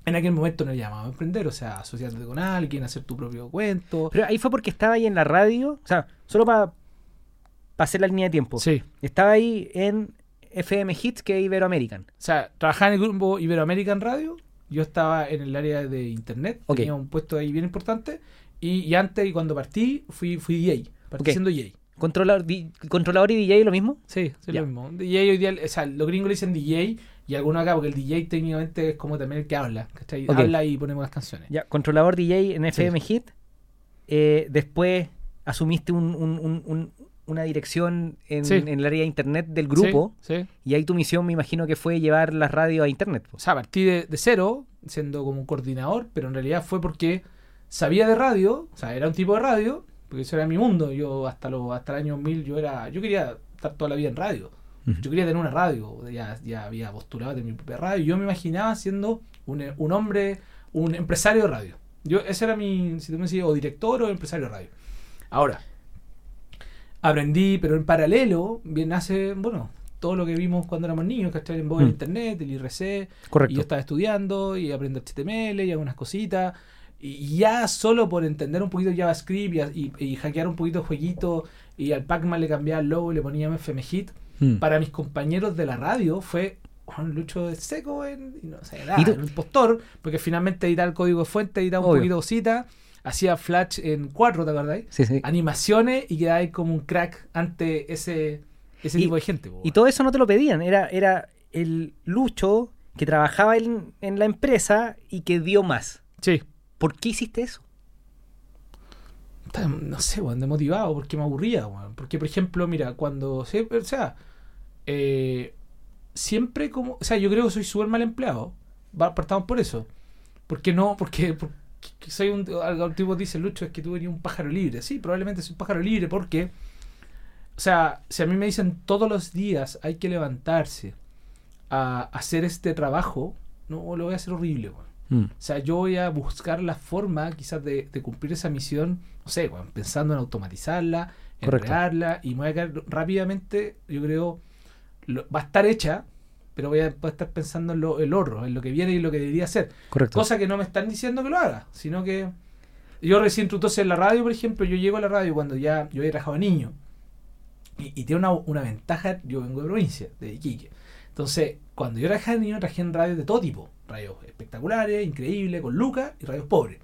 En aquel momento no le llamaba emprender, o sea, asociarte con alguien, hacer tu propio cuento. Pero ahí fue porque estaba ahí en la radio, o sea, solo para hacer la línea de tiempo. Sí. Estaba ahí en FM Hits que es Iberoamerican. O sea, trabajaba en el grupo Iberoamerican Radio. Yo estaba en el área de internet. Tenía un puesto ahí bien importante. Y, y antes, y cuando partí, fui, fui DJ. Partí siendo DJ. Controlador, di- controlador y DJ lo mismo. Sí, sí, lo mismo. DJ hoy día, o sea, los gringos le dicen DJ y algunos acá, porque el DJ técnicamente es como también el que habla. ¿cachai? Ok. Habla y ponemos las canciones. Ya, controlador DJ en FM Hit. Eh, después asumiste un- un- un- un- una dirección en, Sí. en el área de internet del grupo. Sí, sí. Y ahí tu misión me imagino que fue llevar las radios a internet. O sea, partí de, de cero, siendo como un coordinador, pero en realidad fue porque sabía de radio, o sea, era un tipo de radio, porque eso era mi mundo. Yo hasta los hasta el año 2000 yo era yo quería estar toda la vida en radio. Yo quería tener una radio, ya, ya había postulado de mi propia radio. Yo me imaginaba siendo un, un hombre, un empresario de radio. Yo, ese era mi, si tú me decías, o director o empresario de radio. Ahora, aprendí, pero en paralelo, bien hace, bueno, todo lo que vimos cuando éramos niños, ¿cachai? En voz en Mm. internet, el IRC, Correcto. y yo estaba estudiando y aprendo HTML y algunas cositas. Y ya solo por entender un poquito JavaScript y, y, y hackear un poquito jueguito y al Pac-Man le cambiaba el logo y le ponía FM Hit, Mm. para mis compañeros de la radio fue un lucho de seco en, no sé, nada, un impostor, porque finalmente editaba el código de fuente, editaba un Obvio. poquito de cosita, hacía Flash en 4, ¿te acordáis? Sí, sí. Animaciones y ahí como un crack ante ese, ese Y- tipo de gente. po, Y todo eso no te lo pedían. Era, era el Lucho que trabajaba en, en la empresa y que dio más. Sí. ¿Por qué hiciste eso? No sé, weón, demotivado porque me aburría, weón. Porque, por ejemplo, mira, cuando. O sea, eh, siempre como. O sea, yo creo que soy súper mal empleado. Partamos por eso. Porque no, porque, porque soy un. Algún tipo dice, Lucho, es que tú eres un pájaro libre. Sí, probablemente soy un pájaro libre porque. O sea, si a mí me dicen todos los días hay que levantarse a hacer este trabajo, no lo voy a hacer horrible, weón. Mm. O sea, yo voy a buscar la forma quizás de, de cumplir esa misión, no sé, pensando en automatizarla, en crearla, y me voy a quedar rápidamente, yo creo, lo- va a estar hecha, pero voy a, voy a estar pensando en lo, el oro, en lo que viene y lo que debería hacer. Correcto. Cosa que no me están diciendo que lo haga, sino que yo recién entonces en la radio, por ejemplo, yo llego a la radio cuando ya yo había trabajado niño. Y, y tiene una, una ventaja, yo vengo de provincia, de Iquique. Entonces, cuando yo trabajaba de niño, trabajé en radios de todo tipo. Radios espectaculares, increíbles, con lucas y radios pobres.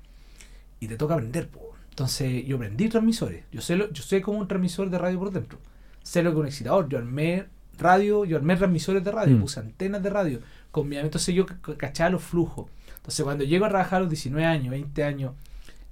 Y te toca aprender, po. Entonces, yo aprendí transmisores. Yo sé, lo, yo sé como un transmisor de radio por dentro. Sé lo que es un excitador. Yo armé radio, yo armé transmisores de radio, Mm. puse antenas de radio. Con mi, entonces yo cachaba los flujos. Entonces, cuando llego a trabajar a los 19 años, 20 años,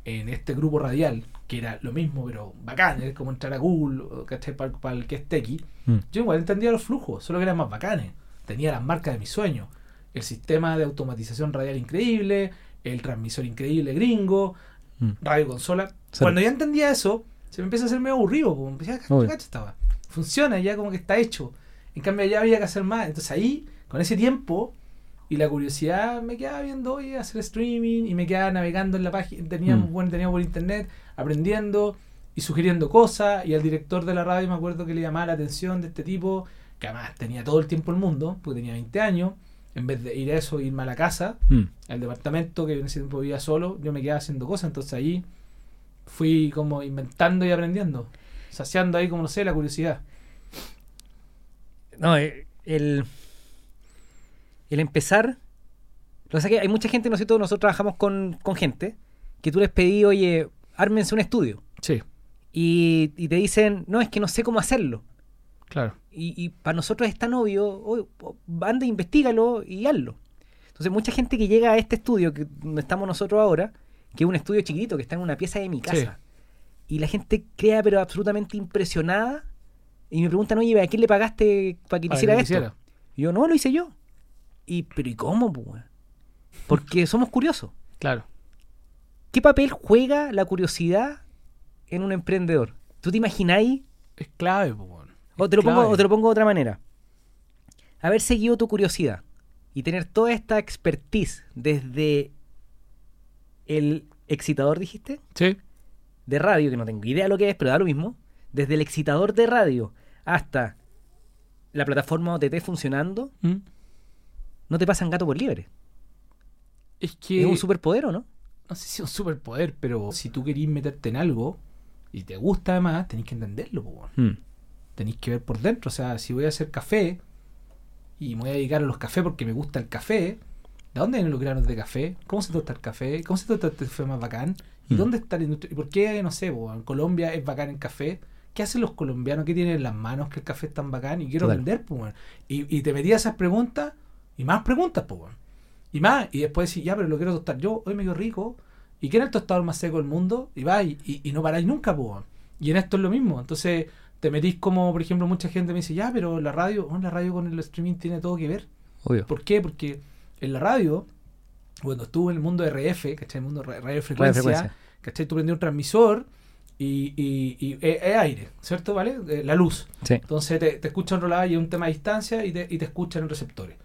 en este grupo radial, que era lo mismo, pero bacán, es como entrar a Google, ¿cachai? Para, el que es tequi, Mm. yo igual entendía los flujos, solo que eran más bacanes. Tenía las marcas de mis sueños. El sistema de automatización radial increíble, el transmisor increíble gringo, Mm. radio consola. Cuando ya entendía eso, se me empieza a hacer medio aburrido. Como empecé a estaba. Funciona ya como que está hecho. En cambio, ya había que hacer más. Entonces ahí, con ese tiempo y la curiosidad, me quedaba viendo, oye, hacer streaming y me quedaba navegando en la página. Teníamos, Mm. bueno, teníamos por internet, aprendiendo y sugiriendo cosas. Y al director de la radio me acuerdo que le llamaba la atención de este tipo, que además tenía todo el tiempo el mundo, porque tenía 20 años. En vez de ir a eso, irme a la casa, Mm. al departamento, que en ese tiempo vivía solo, yo me quedaba haciendo cosas, entonces ahí fui como inventando y aprendiendo, saciando ahí como no sé, la curiosidad. No, eh, el, el empezar. Lo que pasa es que hay mucha gente, nosotros, nosotros trabajamos con, con gente que tú les pedí, oye, ármense un estudio. Sí, Y, y te dicen, no, es que no sé cómo hacerlo. claro. Y, y para nosotros es tan obvio, po- anda, investigalo y hazlo. Entonces, mucha gente que llega a este estudio, que donde estamos nosotros ahora, que es un estudio chiquitito, que está en una pieza de mi casa, y la gente queda, pero absolutamente impresionada Y me preguntan, oye, ¿a quién le pagaste para que te hiciera esto? Y yo, no, lo hice yo. Y, pero ¿y cómo, pues? Porque somos curiosos. Claro. ¿Qué papel juega la curiosidad en un emprendedor? ¿Tú te imagináis? Es clave, pues. O te, lo pongo, o te lo pongo de otra manera. Haber seguido tu curiosidad y tener toda esta expertise desde el excitador, dijiste, Sí. de radio, que no tengo idea de lo que es, pero da lo mismo, desde el excitador de radio hasta la plataforma OTT funcionando, ¿Mm? no te pasan gato por liebre. Es que. Es un superpoder, ¿o no? no sé si es un superpoder, pero si tú querís meterte en algo y te gusta además, tenés que entenderlo, pues, weón. Mm. tenéis que ver por dentro. O sea, si voy a hacer café y me voy a dedicar a los cafés porque me gusta el café, ¿de dónde vienen los granos de café? ¿Cómo se tosta el café? ¿Cómo se tosta este café más bacán? ¿Y Mm. dónde está la industria? ¿Y por qué, no sé, po, en Colombia es bacán el café? ¿Qué hacen los colombianos? ¿Qué tienen en las manos que el café es tan bacán? Y quiero vender, pues, y, y te metía esas preguntas y más preguntas, pues. Y más, y después decís, ya, pero lo quiero tostar yo, hoy me quedo rico. ¿Y quién es el tostador más seco del mundo? Y va, y, y- y no paráis nunca, pues. Y en esto es lo mismo. Entonces, te metís como, por ejemplo, mucha gente me dice, ya, pero la radio, oh, la radio con el streaming tiene todo que ver. Obvio. ¿Por qué? Porque en la radio, cuando estuve en el mundo RF, ¿cachai? El mundo de radiofrecuencia, frecuencia. ¿cachai? Tú prendías un transmisor y, y, y es, es aire, ¿cierto? ¿Vale? La luz. Sí. Entonces te, te escuchan rolada y es un tema de distancia y te, y te escuchan en receptores.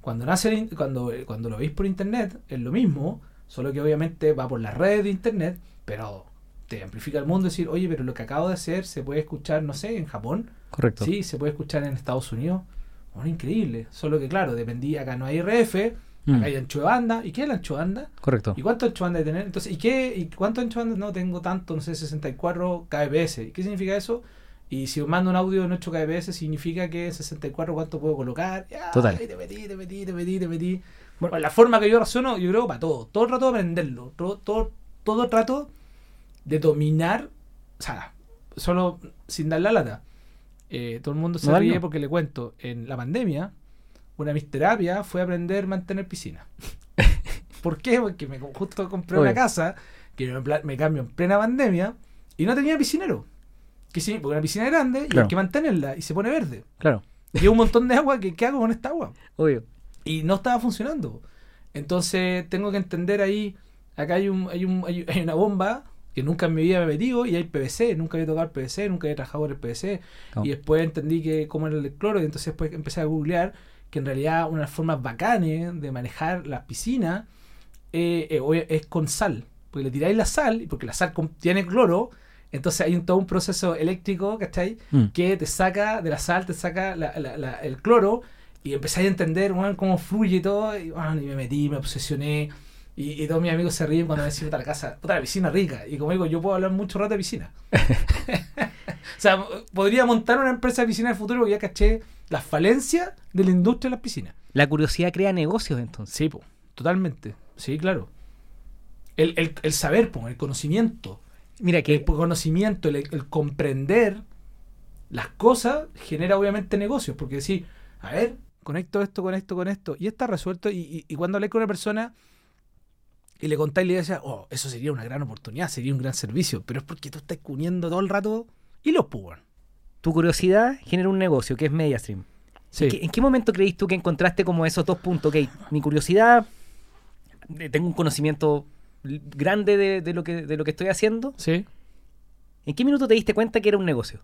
Cuando nace el cuando, cuando lo veis por internet, es lo mismo, solo que obviamente va por la red de internet, pero te amplifica el mundo decir, oye, pero lo que acabo de hacer se puede escuchar, no sé, en Japón, Correcto. sí, se puede escuchar en Estados Unidos. Bueno, increíble. Solo que claro, dependía, acá no hay RF, Mm. acá hay ancho de banda. ¿Y qué es el ancho de banda? Correcto. ¿Y cuánto ancho de banda hay que tener? Entonces, ¿y qué? ¿Y cuánto ancho de banda? No tengo tanto, no sé, 64 kbps. ¿Y qué significa eso? Y si mando un audio en 8 kbps, significa que 64 cuánto puedo colocar. Ya, Total. te metí, te metí, te metí, te metí. Bueno, la forma que yo razono, yo creo, para todo. Todo trato de aprenderlo. Todo, todo, todo trato de dominar. O sea, solo sin dar la lata. Eh, todo el mundo se No, ríe no. porque le cuento. En la pandemia, una de mis terapias fue aprender a mantener piscina. ¿Por qué? Porque me justo compré una casa que me, me cambio en plena pandemia y no tenía piscinero. Que sí, porque una piscina es grande y hay que mantenerla y se pone verde. Claro. Y hay un montón de agua que ¿qué hago con esta agua? Obvio. Y no estaba funcionando. Entonces tengo que entender ahí, acá hay, un, hay, un, hay, hay una bomba que nunca en mi vida me he metido y hay PVC, nunca había tocado el PVC, nunca había trabajado con el PVC. No. Y después entendí que cómo era el cloro y entonces después empecé a googlear que en realidad una de las formas bacanes de manejar las piscinas eh, eh, es con sal. Porque le tiráis la sal, y porque la sal contiene cloro, entonces hay un, todo un proceso eléctrico, ¿cachai? Mm. que te saca de la sal, te saca la- la- la- el cloro y empezáis a entender weón, cómo fluye todo y, weón, y me metí, me obsesioné y, y todos mis amigos se ríen cuando me decían puta la casa, puta la piscina rica y como digo, yo puedo hablar mucho rato de piscina o sea, podría montar una empresa de piscina en el futuro porque ya caché las falencias de la industria de las piscinas. La curiosidad crea negocios entonces. sí, po, totalmente, sí, claro. El, el, el saber, po, el conocimiento. Mira el que conocimiento, el, el comprender las cosas genera obviamente negocios, porque decir, a ver, conecto esto con esto con esto, y está resuelto, y, y- y cuando hablé con una persona y le contáis, le decía, oh, eso sería una gran oportunidad, sería un gran servicio, pero es porque tú estás uniendo todo el rato y los pugan. tu curiosidad genera un negocio que es MediaStream. Sí. ¿Qué- ¿En qué momento creís tú que encontraste como esos dos puntos? Ok, mi curiosidad, eh, tengo un conocimiento grande de, de lo que, de lo que estoy haciendo. Sí. ¿En qué minuto te diste cuenta que era un negocio?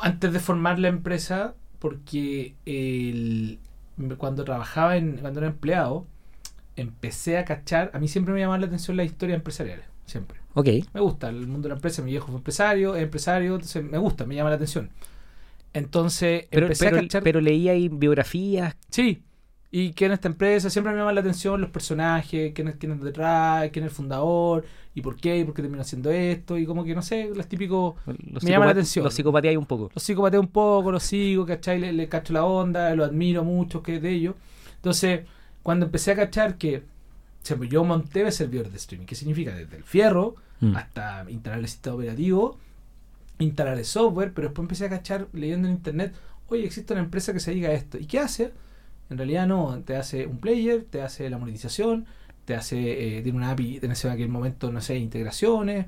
Antes de formar la empresa, porque el- cuando trabajaba en, cuando era empleado, empecé a cachar, a mí siempre me llamaban la atención las historias empresariales, siempre. Ok, Me gusta el mundo de la empresa, mi viejo fue empresario, es empresario, entonces me gusta, me llama la atención. Entonces pero, empecé pero, a cachar. pero leí ahí biografías. Sí, y que en esta empresa siempre me llama la atención los personajes, quién es, quién es detrás, quién es el fundador, y por qué, y por qué terminó haciendo esto, y como que no sé, los típicos. Los Me llama la atención. Los psicopatías un poco. Los psicopateo un poco, los sigo, ¿cachai? Le, le cacho la onda, lo admiro mucho que de ellos. Entonces, cuando empecé a cachar que yo monté servidor de streaming, ¿qué significa? Desde el fierro Mm. hasta instalar el sistema operativo, instalar el software, pero después empecé a cachar leyendo en internet, oye, existe una empresa que se dedica a esto. ¿Y qué hace? En realidad no, te hace un player, te hace la monetización, te hace, eh, tiene una API en ese aquel momento, no sé, integraciones,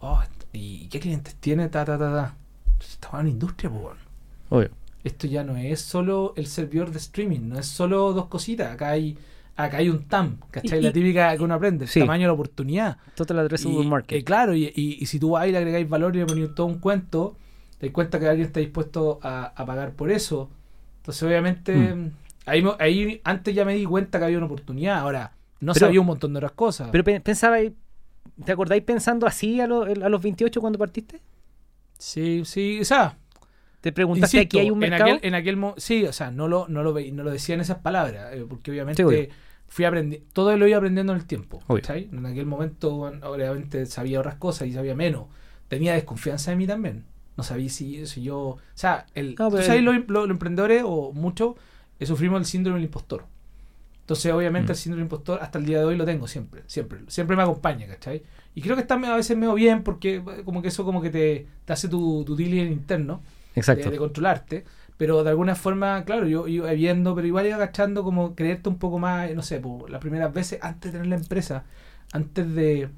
oh, ¿y qué clientes tiene? Ta, ta, ta, ta. Estaba en la industria, pues. Obvio. Esto ya no es solo el servidor de streaming, no es solo dos cositas. Acá hay, acá hay un TAM, ¿cachai? Y- la típica que uno aprende, el Sí. tamaño de la oportunidad. Total Addressable Market. eh, claro, y, y- y si tú vas y le agregáis valor y le pones todo un cuento, te das cuenta que alguien está dispuesto a, a pagar por eso. Entonces, obviamente, Mm. ahí, ahí antes ya me di cuenta que había una oportunidad. Ahora, no Pero- sabía un montón de otras cosas. Pero pe- pensaba, ¿te acordáis pensando así a, lo- a los 28 cuando partiste? sí, sí, o sea, ¿Te preguntaste insisto, aquí hay un en mercado? aquel, en aquel sí, o sea, no lo, no lo, no lo decía en esas palabras, eh, porque obviamente Sí. Fui aprendiendo, todo lo iba aprendiendo en el tiempo. ¿cachai? En aquel momento, bueno, obviamente, sabía otras cosas y sabía menos. Tenía desconfianza de mí también. No sabía si, si yo. O sea, el, No, tú sabes, los, los emprendedores, o muchos, eh, sufrimos el síndrome del impostor. Entonces, obviamente, Mm. el síndrome del impostor hasta el día de hoy lo tengo siempre. Siempre Siempre me acompaña, ¿cachai? Y creo que está a veces medio bien porque, eh, como que eso, como que te, te hace tu, tu diligence interno Exacto. de, de controlarte. Pero de alguna forma, claro, yo iba viendo, pero igual iba agachando como creerte un poco más, no sé, por las primeras veces antes de tener la empresa, antes de,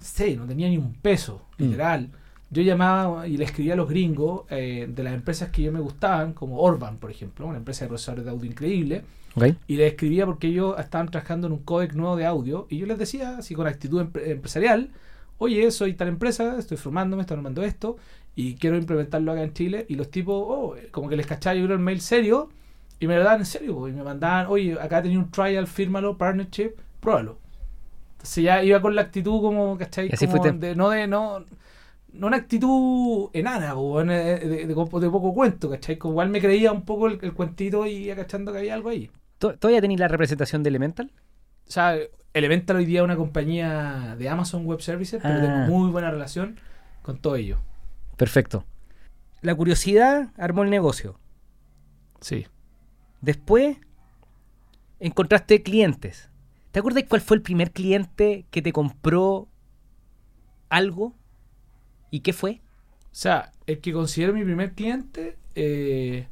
sí, no tenía ni un peso, Mm. literal. Yo llamaba y le escribía a los gringos eh, de las empresas que yo me gustaban, como Orban, por ejemplo, una empresa de procesadores de audio increíble, y les escribía porque ellos estaban trabajando en un códec nuevo de audio, y yo les decía, así con actitud empre- empresarial, oye, soy tal empresa, estoy formándome, estoy armando esto, y quiero implementarlo acá en Chile, y los tipos, oh, como que les cachaba yo creo el mail serio, y me lo daban en serio, po, y me mandaban, oye, acá tenía un trial, fírmalo, partnership, pruébalo. Entonces ya iba con la actitud como, ¿cachai? Así Como de, no de, no, no una actitud enana, po, de, de- poco cuento, ¿cachai? Como igual me creía un poco el, el cuentito y iba cachando que había algo ahí. ¿Tú- ¿Todavía tenéis la representación de Elemental? O sea, Elemental hoy día es una compañía de Amazon Web Services, pero Ah. tengo muy buena relación con todo ello. Perfecto. La curiosidad armó el negocio. Sí. Después encontraste clientes. ¿Te acuerdas cuál fue el primer cliente que te compró algo? ¿Y qué fue? O sea, el que considero mi primer cliente eh,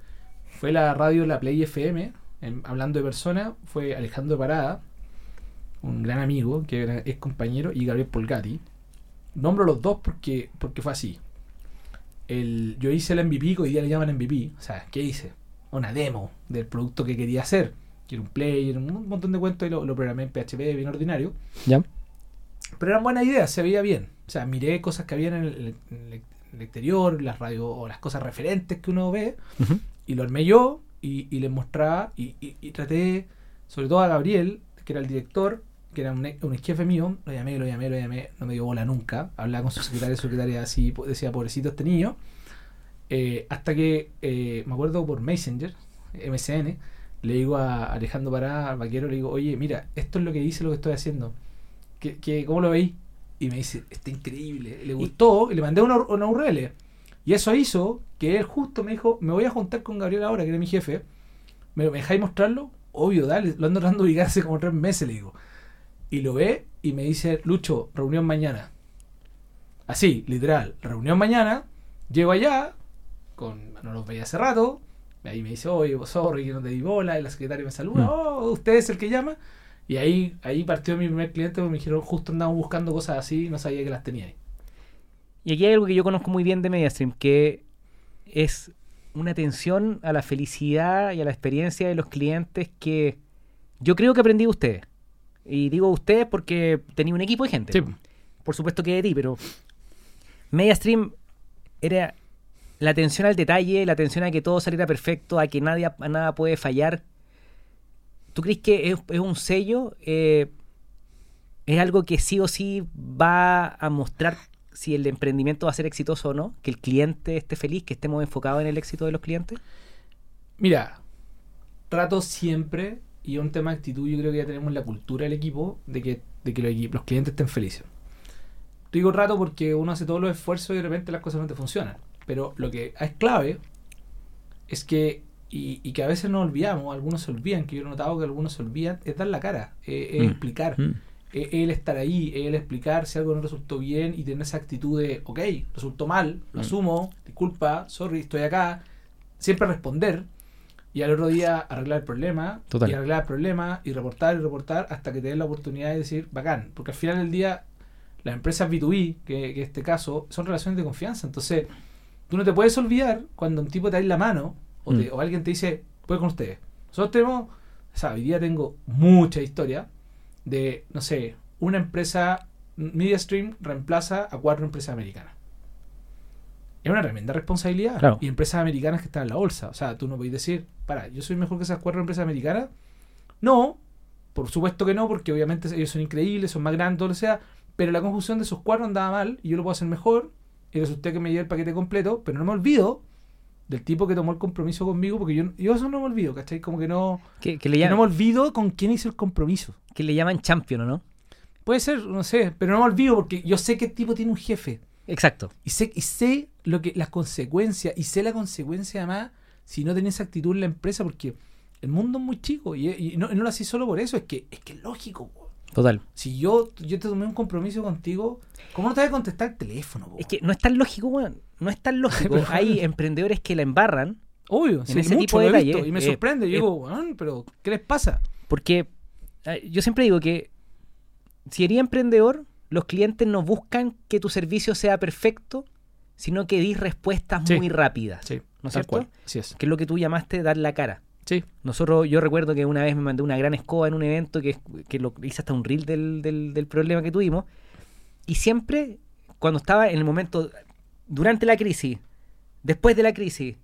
fue la radio La Play FM, en- hablando de personas, fue Alejandro Parada, un gran amigo, que era- es compañero, y Gabriel Polgati. Nombro los dos porque, porque fue así. El, yo hice el MVP, que hoy día le llaman MVP. O sea, ¿qué hice? Una demo del producto que quería hacer. Que era un player, un montón de cuentos y lo, lo programé en PHP bien ordinario. ¿Ya? Pero eran buenas ideas, se veía bien. O sea, miré cosas que habían en el, en exterior, las radios o las cosas referentes que uno ve, Ujú. y lo armé yo y, y les mostraba y, y- y traté, sobre todo a Gabriel, que era el director, que era un, ex- un ex jefe mío, lo llamé, lo llamé, lo llamé, no me dio bola nunca, hablaba con su secretario, su secretaria así, decía, pobrecito este niño, Eh, hasta que, eh, me acuerdo por Messenger, MSN, le digo a Alejandro Pará, al vaquero, le digo, oye, mira, esto es lo que hice, lo que estoy haciendo, ¿Qué, qué- cómo lo veis? Y me dice, está increíble, le gustó, y le mandé una, una URL. Y eso hizo que él justo me dijo, me voy a juntar con Gabriel ahora, que era mi jefe. ¿Me, me dejáis mostrarlo? Obvio, dale, lo ando tratando de ubicar hace como tres meses, le digo. Y lo ve y me dice, Lucho, reunión mañana. Así, literal, reunión mañana. Llego allá, con, no los veía hace rato. Ahí me dice, oye, sorry que no te di bola. Y la secretaria me saluda, Mm. oh, usted es el que llama. Y ahí, ahí partió mi primer cliente porque me dijeron, justo andaban buscando cosas así y no sabía que las tenía ahí. Y aquí hay algo que yo conozco muy bien de MediaStream, que es una atención a la felicidad y a la experiencia de los clientes que yo creo que aprendí de ustedes. Y digo ustedes porque tenía un equipo de gente. Sí. Por supuesto que de ti, pero MediaStream era la atención al detalle, la atención a que todo saliera perfecto, a que nadie, a nada puede fallar. ¿Tú crees que es, es un sello? Eh, ¿Es algo que sí o sí va a mostrar si el emprendimiento va a ser exitoso o no? ¿Que el cliente esté feliz, que estemos enfocados en el éxito de los clientes? Mira, trato siempre, y es un tema de actitud, yo creo que ya tenemos la cultura del equipo, de que, de que los, los clientes estén felices. Digo trato porque uno hace todos los esfuerzos y de repente las cosas no te funcionan. Pero lo que es clave es que, y, y que a veces nos olvidamos, algunos se olvidan, que yo he notado que algunos se olvidan, es dar la cara, es Mm. explicar. es el estar ahí, es el explicar si algo no resultó bien y tener esa actitud de, ok, resultó mal, lo Mm. asumo, disculpa, sorry, estoy acá. Siempre responder y al otro día arreglar el problema Total. y arreglar el problema y reportar y reportar hasta que te den la oportunidad de decir, bacán, porque al final del día las empresas B2B, que, que en este caso, son relaciones de confianza, entonces Tú no te puedes olvidar cuando un tipo te da la mano o, te- Mm. o alguien te dice, puede con ustedes. Nosotros tenemos, o sea, hoy día tengo mucha historia de, no sé, una empresa, MediaStream reemplaza a cuatro empresas americanas. Es una tremenda responsabilidad. Claro. Y empresas americanas que están en la bolsa. O sea, tú no puedes decir, para, yo soy mejor que esas cuatro empresas americanas. No, por supuesto que no, porque obviamente ellos son increíbles, son más grandes, todo lo que sea. Pero la conjunción de esos cuatro andaba mal y yo lo puedo hacer mejor. Y resulté que me llevé el paquete completo, pero no me olvido del tipo que tomó el compromiso conmigo, porque yo, yo eso no me olvido, ¿cachai? Como que no, Que, que le que no llaman, me olvido con quién hice el compromiso. que le llaman champion, ¿o no? Puede ser, no sé, pero no me olvido porque yo sé que el tipo tiene un jefe. Exacto. Y sé, y sé lo que, las consecuencias, y sé la consecuencia además si no tenés actitud en la empresa, porque el mundo es muy chico, y, y no, y no lo hacía solo por eso, es que es que es lógico. po. Total. Si yo, yo te tomé un compromiso contigo, ¿cómo no te voy a contestar el teléfono? po? Es que no es tan lógico, weón. No es tan lógico. Pero- Hay emprendedores que la embarran Obvio, en sí, ese mucho tipo de lo visto, y me eh, sorprende. Yo eh, digo, "Weón, pero ¿qué les pasa? porque yo siempre digo que si eres emprendedor, los clientes no buscan que tu servicio sea perfecto, sino que dis respuestas Sí. muy rápidas. Sí, ¿No es cierto? cual. Así es. Que es lo que tú llamaste dar la cara. Sí, Nosotros, yo recuerdo que una vez me mandé una gran escoba en un evento que, que lo hice hasta un reel del, del- del problema que tuvimos. Y siempre, cuando estaba en el momento, durante la crisis, después de la crisis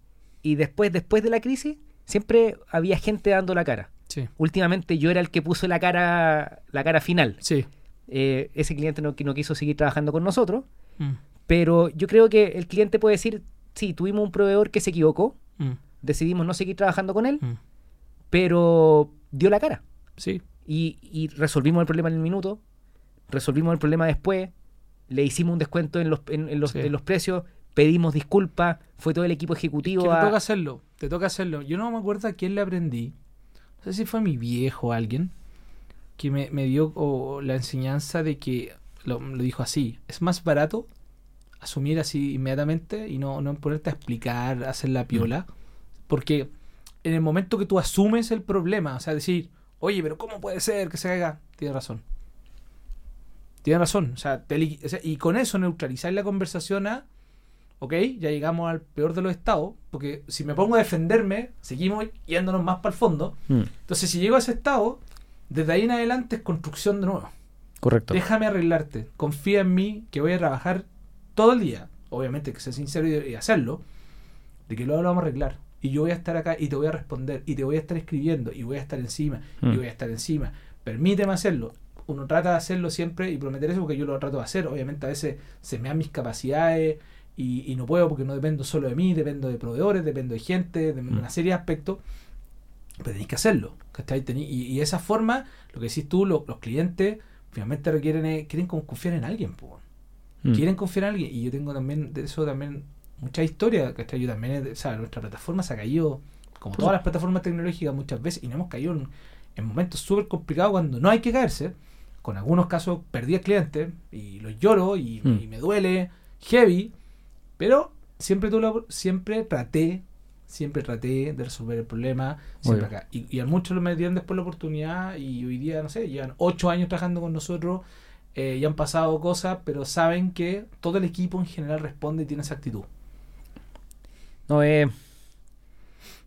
y después, después de la crisis, siempre había gente dando la cara. sí, Últimamente yo era el que puso la cara, la cara final. sí. Eh, ese cliente no, no quiso seguir trabajando con nosotros, Mm, pero yo creo que el cliente puede decir, sí, tuvimos un proveedor que se equivocó, mm, decidimos no seguir trabajando con él, mm. pero dio la cara. Sí, Y, y resolvimos el problema en el minuto, resolvimos el problema después, le hicimos un descuento en los, en, en los, Sí. en los precios, pedimos disculpas, fue todo el equipo que ejecutivo te toca hacerlo, te toca hacerlo. Yo no me acuerdo a quién le aprendí. No sé si fue mi viejo o alguien que me, me dio la enseñanza de que lo, lo dijo así. Es más barato asumir así inmediatamente y no, no ponerte a explicar, hacer la piola. Porque en el momento que tú asumes el problema, o sea, decir, oye, pero ¿cómo puede ser que se caiga? Tienes razón. Tienes razón. O sea, te li- o sea, y con eso neutralizáis la conversación a ok, ya llegamos al peor de los estados, porque si me pongo a defenderme, seguimos yéndonos más para el fondo. Mm, Entonces, si llego a ese estado, desde ahí en adelante es construcción de nuevo. correcto. Déjame arreglarte, confía en mí, que voy a trabajar todo el día. Obviamente que ser sincero y, hacerlo, de que luego lo vamos a arreglar. Y yo voy a estar acá y te voy a responder, y te voy a estar escribiendo, y voy a estar encima, y Mm. voy a estar encima. Permíteme hacerlo. Uno trata de hacerlo siempre y prometer eso porque yo lo trato de hacer. Obviamente a veces se me dan mis capacidades y, y no puedo porque no dependo solo de mí, dependo de proveedores, dependo de gente, de Mm. una serie de aspectos. Pero tenéis que hacerlo. ¿cachai? Y, y esa forma, lo que decís tú, lo- los clientes finalmente requieren es- quieren confiar en alguien. po. Mm, Quieren confiar en alguien. Y yo tengo también de eso también mucha historia. ¿cachai? Yo también, he- o sea, nuestra plataforma se ha caído, como todas las plataformas tecnológicas muchas veces, y no hemos caído en, en momentos súper complicados cuando no hay que caerse. Con algunos casos perdí al cliente y los lloro y, Mm. y me duele heavy, pero siempre, la- siempre traté, siempre traté de resolver el problema, siempre acá. Y, y a muchos me dieron después la oportunidad y hoy día, no sé, llevan ocho años trabajando con nosotros, eh, ya han pasado cosas, pero saben que todo el equipo en general responde y tiene esa actitud. No, eh,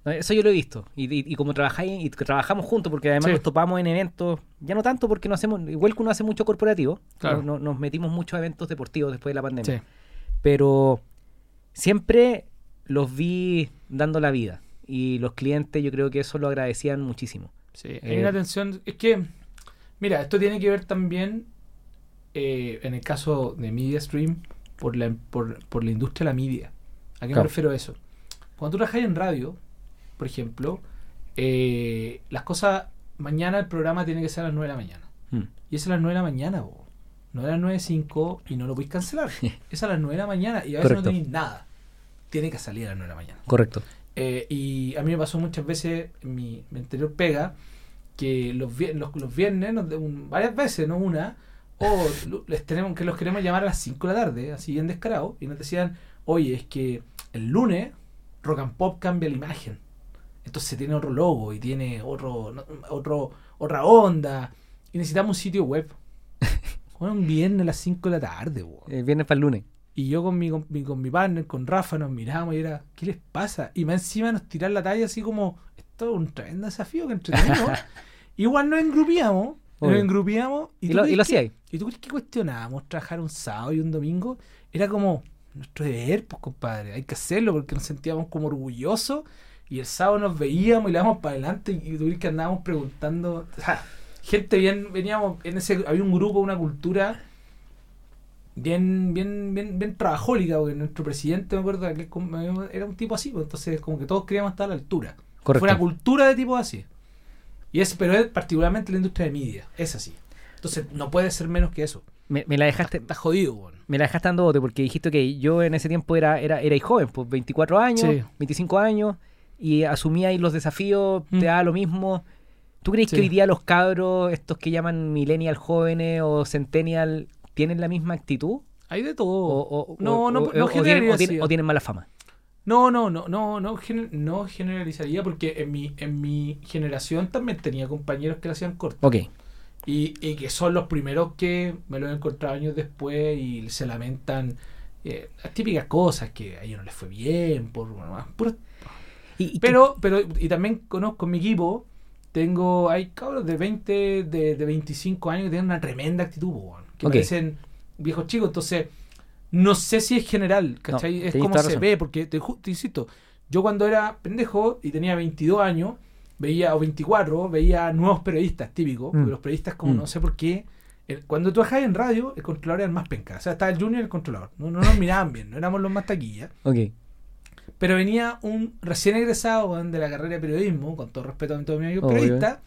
no, eso yo lo he visto. Y, y- y como trabajáis y trabajamos juntos, porque además Sí. nos topamos en eventos, ya no tanto porque no hacemos, igual que uno hace mucho corporativo, Claro. no- no- nos metimos muchos eventos deportivos después de la pandemia. Sí. pero siempre los vi dando la vida y los clientes yo creo que eso lo agradecían muchísimo. Sí, hay Eh, una tensión. Es que, mira, esto tiene que ver también, eh, en el caso de MediaStream, por la, por, por la industria de la media. ¿A qué Claro. me refiero a eso? Cuando tú trabajas en radio, por ejemplo, eh, las cosas, mañana el programa tiene que ser a las 9 de la mañana. Mm. Y es a las 9 de la mañana, bo. no a las 9.05 y no lo podéis cancelar. es a las 9 de la mañana y a veces Correcto. no tenéis nada. Tiene que salir a las 9 de la mañana. Correcto. Eh, y a mí me pasó muchas veces en mi, mi anterior pega que los, los, los viernes, varias veces, no una, o les tenemos que los queremos llamar a las 5 de la tarde, así bien descarado, y nos decían, oye, es que el lunes Rock and Pop cambia la imagen. Entonces tiene otro logo y tiene otro, otro otra onda. Y necesitamos un sitio web. Bueno, un viernes a las 5 de la tarde. El viernes para el lunes. Y yo con mi, con, mi, con mi partner, con Rafa, nos miramos y era, ¿qué les pasa? Y más encima nos tiran la talla así como, esto es un tremendo desafío que entretenido. Igual nos engrupíamos, nos Obvio. engrupíamos. Y lo- y lo hacíais. ¿Y tú crees que cuestionábamos trabajar un sábado y un domingo? Era como nuestro deber, pues compadre, hay que hacerlo porque nos sentíamos como orgullosos y el sábado nos veíamos y le damos para adelante y tú crees que andábamos preguntando, o sea, gente bien, veníamos, en ese, había un grupo, una cultura bien, bien, bien, bien trabajólica, porque nuestro presidente, me acuerdo, que era un tipo así, pues, entonces como que todos queríamos estar a la altura. Correcto. Fue una cultura de tipo así. Y es, pero es particularmente la industria de media, es así. Entonces no puede ser menos que eso. Me, me la dejaste, Está jodido, me la dejaste dando bote porque dijiste que yo en ese tiempo era, era, era joven, pues 24 años, Sí. 25 años, y asumía ahí los desafíos, Mm. te daba lo mismo. ¿Tú crees Sí. que hoy día los cabros, estos que llaman millennial jóvenes o centennial, tienen la misma actitud? Hay de todo. O, o- no, o- no, o- no o tienen, o generalizaría. tienen- o tienen mala fama. No, no, no, no, no, gener- no generalizaría porque en mi, en mi generación también tenía compañeros que lo hacían corto. Ok, Y, y que son los primeros que me lo he encontrado años después y se lamentan eh, las típicas cosas que a ellos no les fue bien, por bueno, puras Y- y- Pero, pero, y también conozco mi equipo, tengo, hay cabros de 20, de, de 25 años que tienen una tremenda actitud, que Ok. parecen viejos chicos, entonces, no sé si es general, ¿cachai? No, es como se ve, porque te, te insisto, yo cuando era pendejo y tenía 22 años, veía, o 24, veía nuevos periodistas típicos, porque Mm. los periodistas como Mm. no sé por qué, el- cuando tú en radio, el controlador era el más penca, o sea, estaba el junior y el controlador, no, no nos miraban bien, no éramos los más taquillas. ok. Pero venía un recién egresado de la carrera de periodismo, con todo respeto a todos mis amigos periodistas,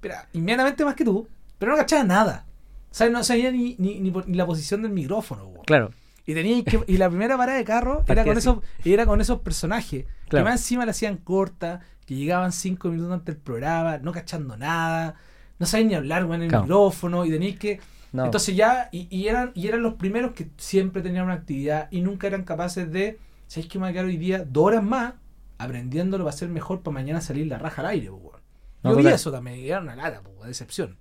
pero inmediatamente más que tú, pero no cachaba nada. O sea, no sabía ni, ni, ni, ni la posición del micrófono. weón. Claro, Y tenía que, y la primera parada de carro era con esos, era con esos personajes. Claro. Que más encima la hacían corta, que llegaban cinco minutos antes del programa, no cachando nada, no sabían ni hablar weón, en el Claro. micrófono, y teníais que no. entonces ya, y, y eran, y eran los primeros que siempre tenían una actividad y nunca eran capaces de, ¿sabéis que me voy a quedar hoy día dos horas más aprendiéndolo para ser mejor para mañana salir la raja al aire? po, weón? No, Yo vi eso también, era una lata, po, decepción.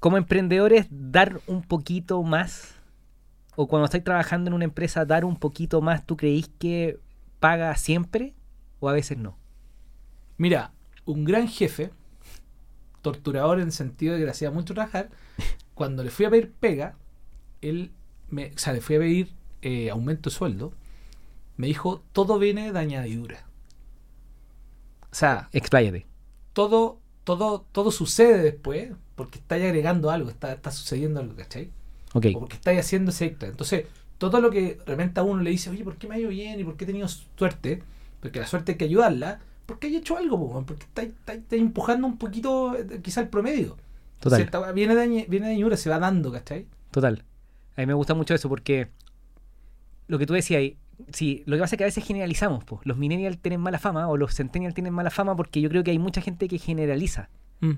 como emprendedores, dar un poquito más, o cuando estáis trabajando en una empresa, dar un poquito más, ¿tú creís que paga siempre o a veces no? Mira, un gran jefe, torturador en el sentido de que le hacía mucho trabajar, cuando le fui a pedir pega, él, me, o sea, le fui a pedir eh, aumento de sueldo, me dijo, todo viene de añadidura. O sea, Expláyate. todo, todo, todo sucede después porque estáis agregando algo, está, está sucediendo algo, ¿cachai? O porque estáis haciendo ese extra. Entonces, todo lo que de repente a uno le dice, oye, ¿por qué me ha ido bien? ¿Y por qué he tenido suerte? Porque la suerte hay que ayudarla, porque hay hecho algo, po, porque estáis, estáis- estáis empujando un poquito eh, quizá el promedio. total. Viene de, viene de se va dando, ¿cachai? Total. A mí me gusta mucho eso porque lo que tú decías, ahí, sí, lo que pasa es que a veces generalizamos, pues. Los millennials tienen mala fama o los centennials tienen mala fama porque yo creo que hay mucha gente que generaliza.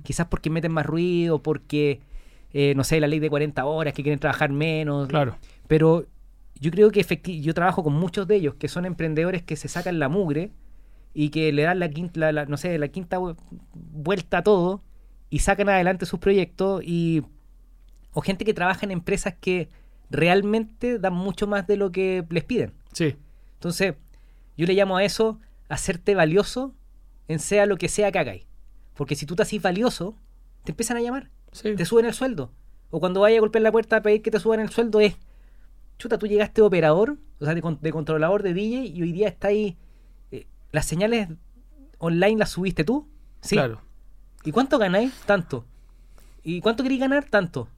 Quizás porque meten más ruido, porque, eh, no sé, la ley de 40 horas, que quieren trabajar menos. Claro. Pero yo creo que efecti- yo trabajo con muchos de ellos que son emprendedores que se sacan la mugre y que le dan la quinta, la- la- no sé, la quinta vu- vuelta a todo y sacan adelante sus proyectos y o gente que trabaja en empresas que realmente dan mucho más de lo que les piden. Sí. Entonces, yo le llamo a eso hacerte valioso en sea lo que sea que hagáis. Porque si tú te haces valioso, te empiezan a llamar Sí. te suben el sueldo. O cuando vaya a golpear la puerta a pedir que te suban el sueldo es, chuta, tú llegaste de operador, o sea, de, con- de controlador de DJ y hoy día está ahí, eh, las señales online las subiste tú, ¿sí? Claro. ¿Y cuánto ganáis? Tanto. ¿Y cuánto queréis ganar? Tanto.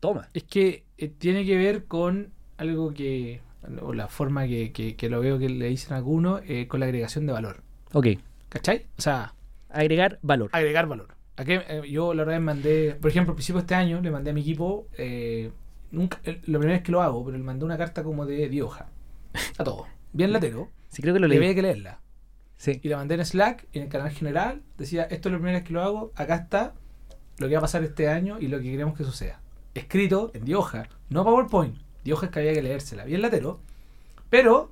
Toma. Es que eh, tiene que ver con algo que, o la forma que, que- que lo veo que le dicen algunos, eh, con la agregación de valor. Ok. ¿Cachai? O sea, Agregar valor. agregar valor. ¿A qué? Eh, yo la verdad mandé, por ejemplo, al principio de este año le mandé a mi equipo, eh, nunca, eh, la primera vez que lo hago, pero le mandé una carta como de 10 hojas. A todo. Bien latero. Sí, creo que lo Le leí. había que leerla. Sí. Y la mandé en Slack y en el canal general decía, esto es la primera vez que lo hago, acá está lo que va a pasar este año y lo que queremos que suceda. Escrito en 10 hojas, no PowerPoint, 10 hojas que había que leérsela, bien latero, pero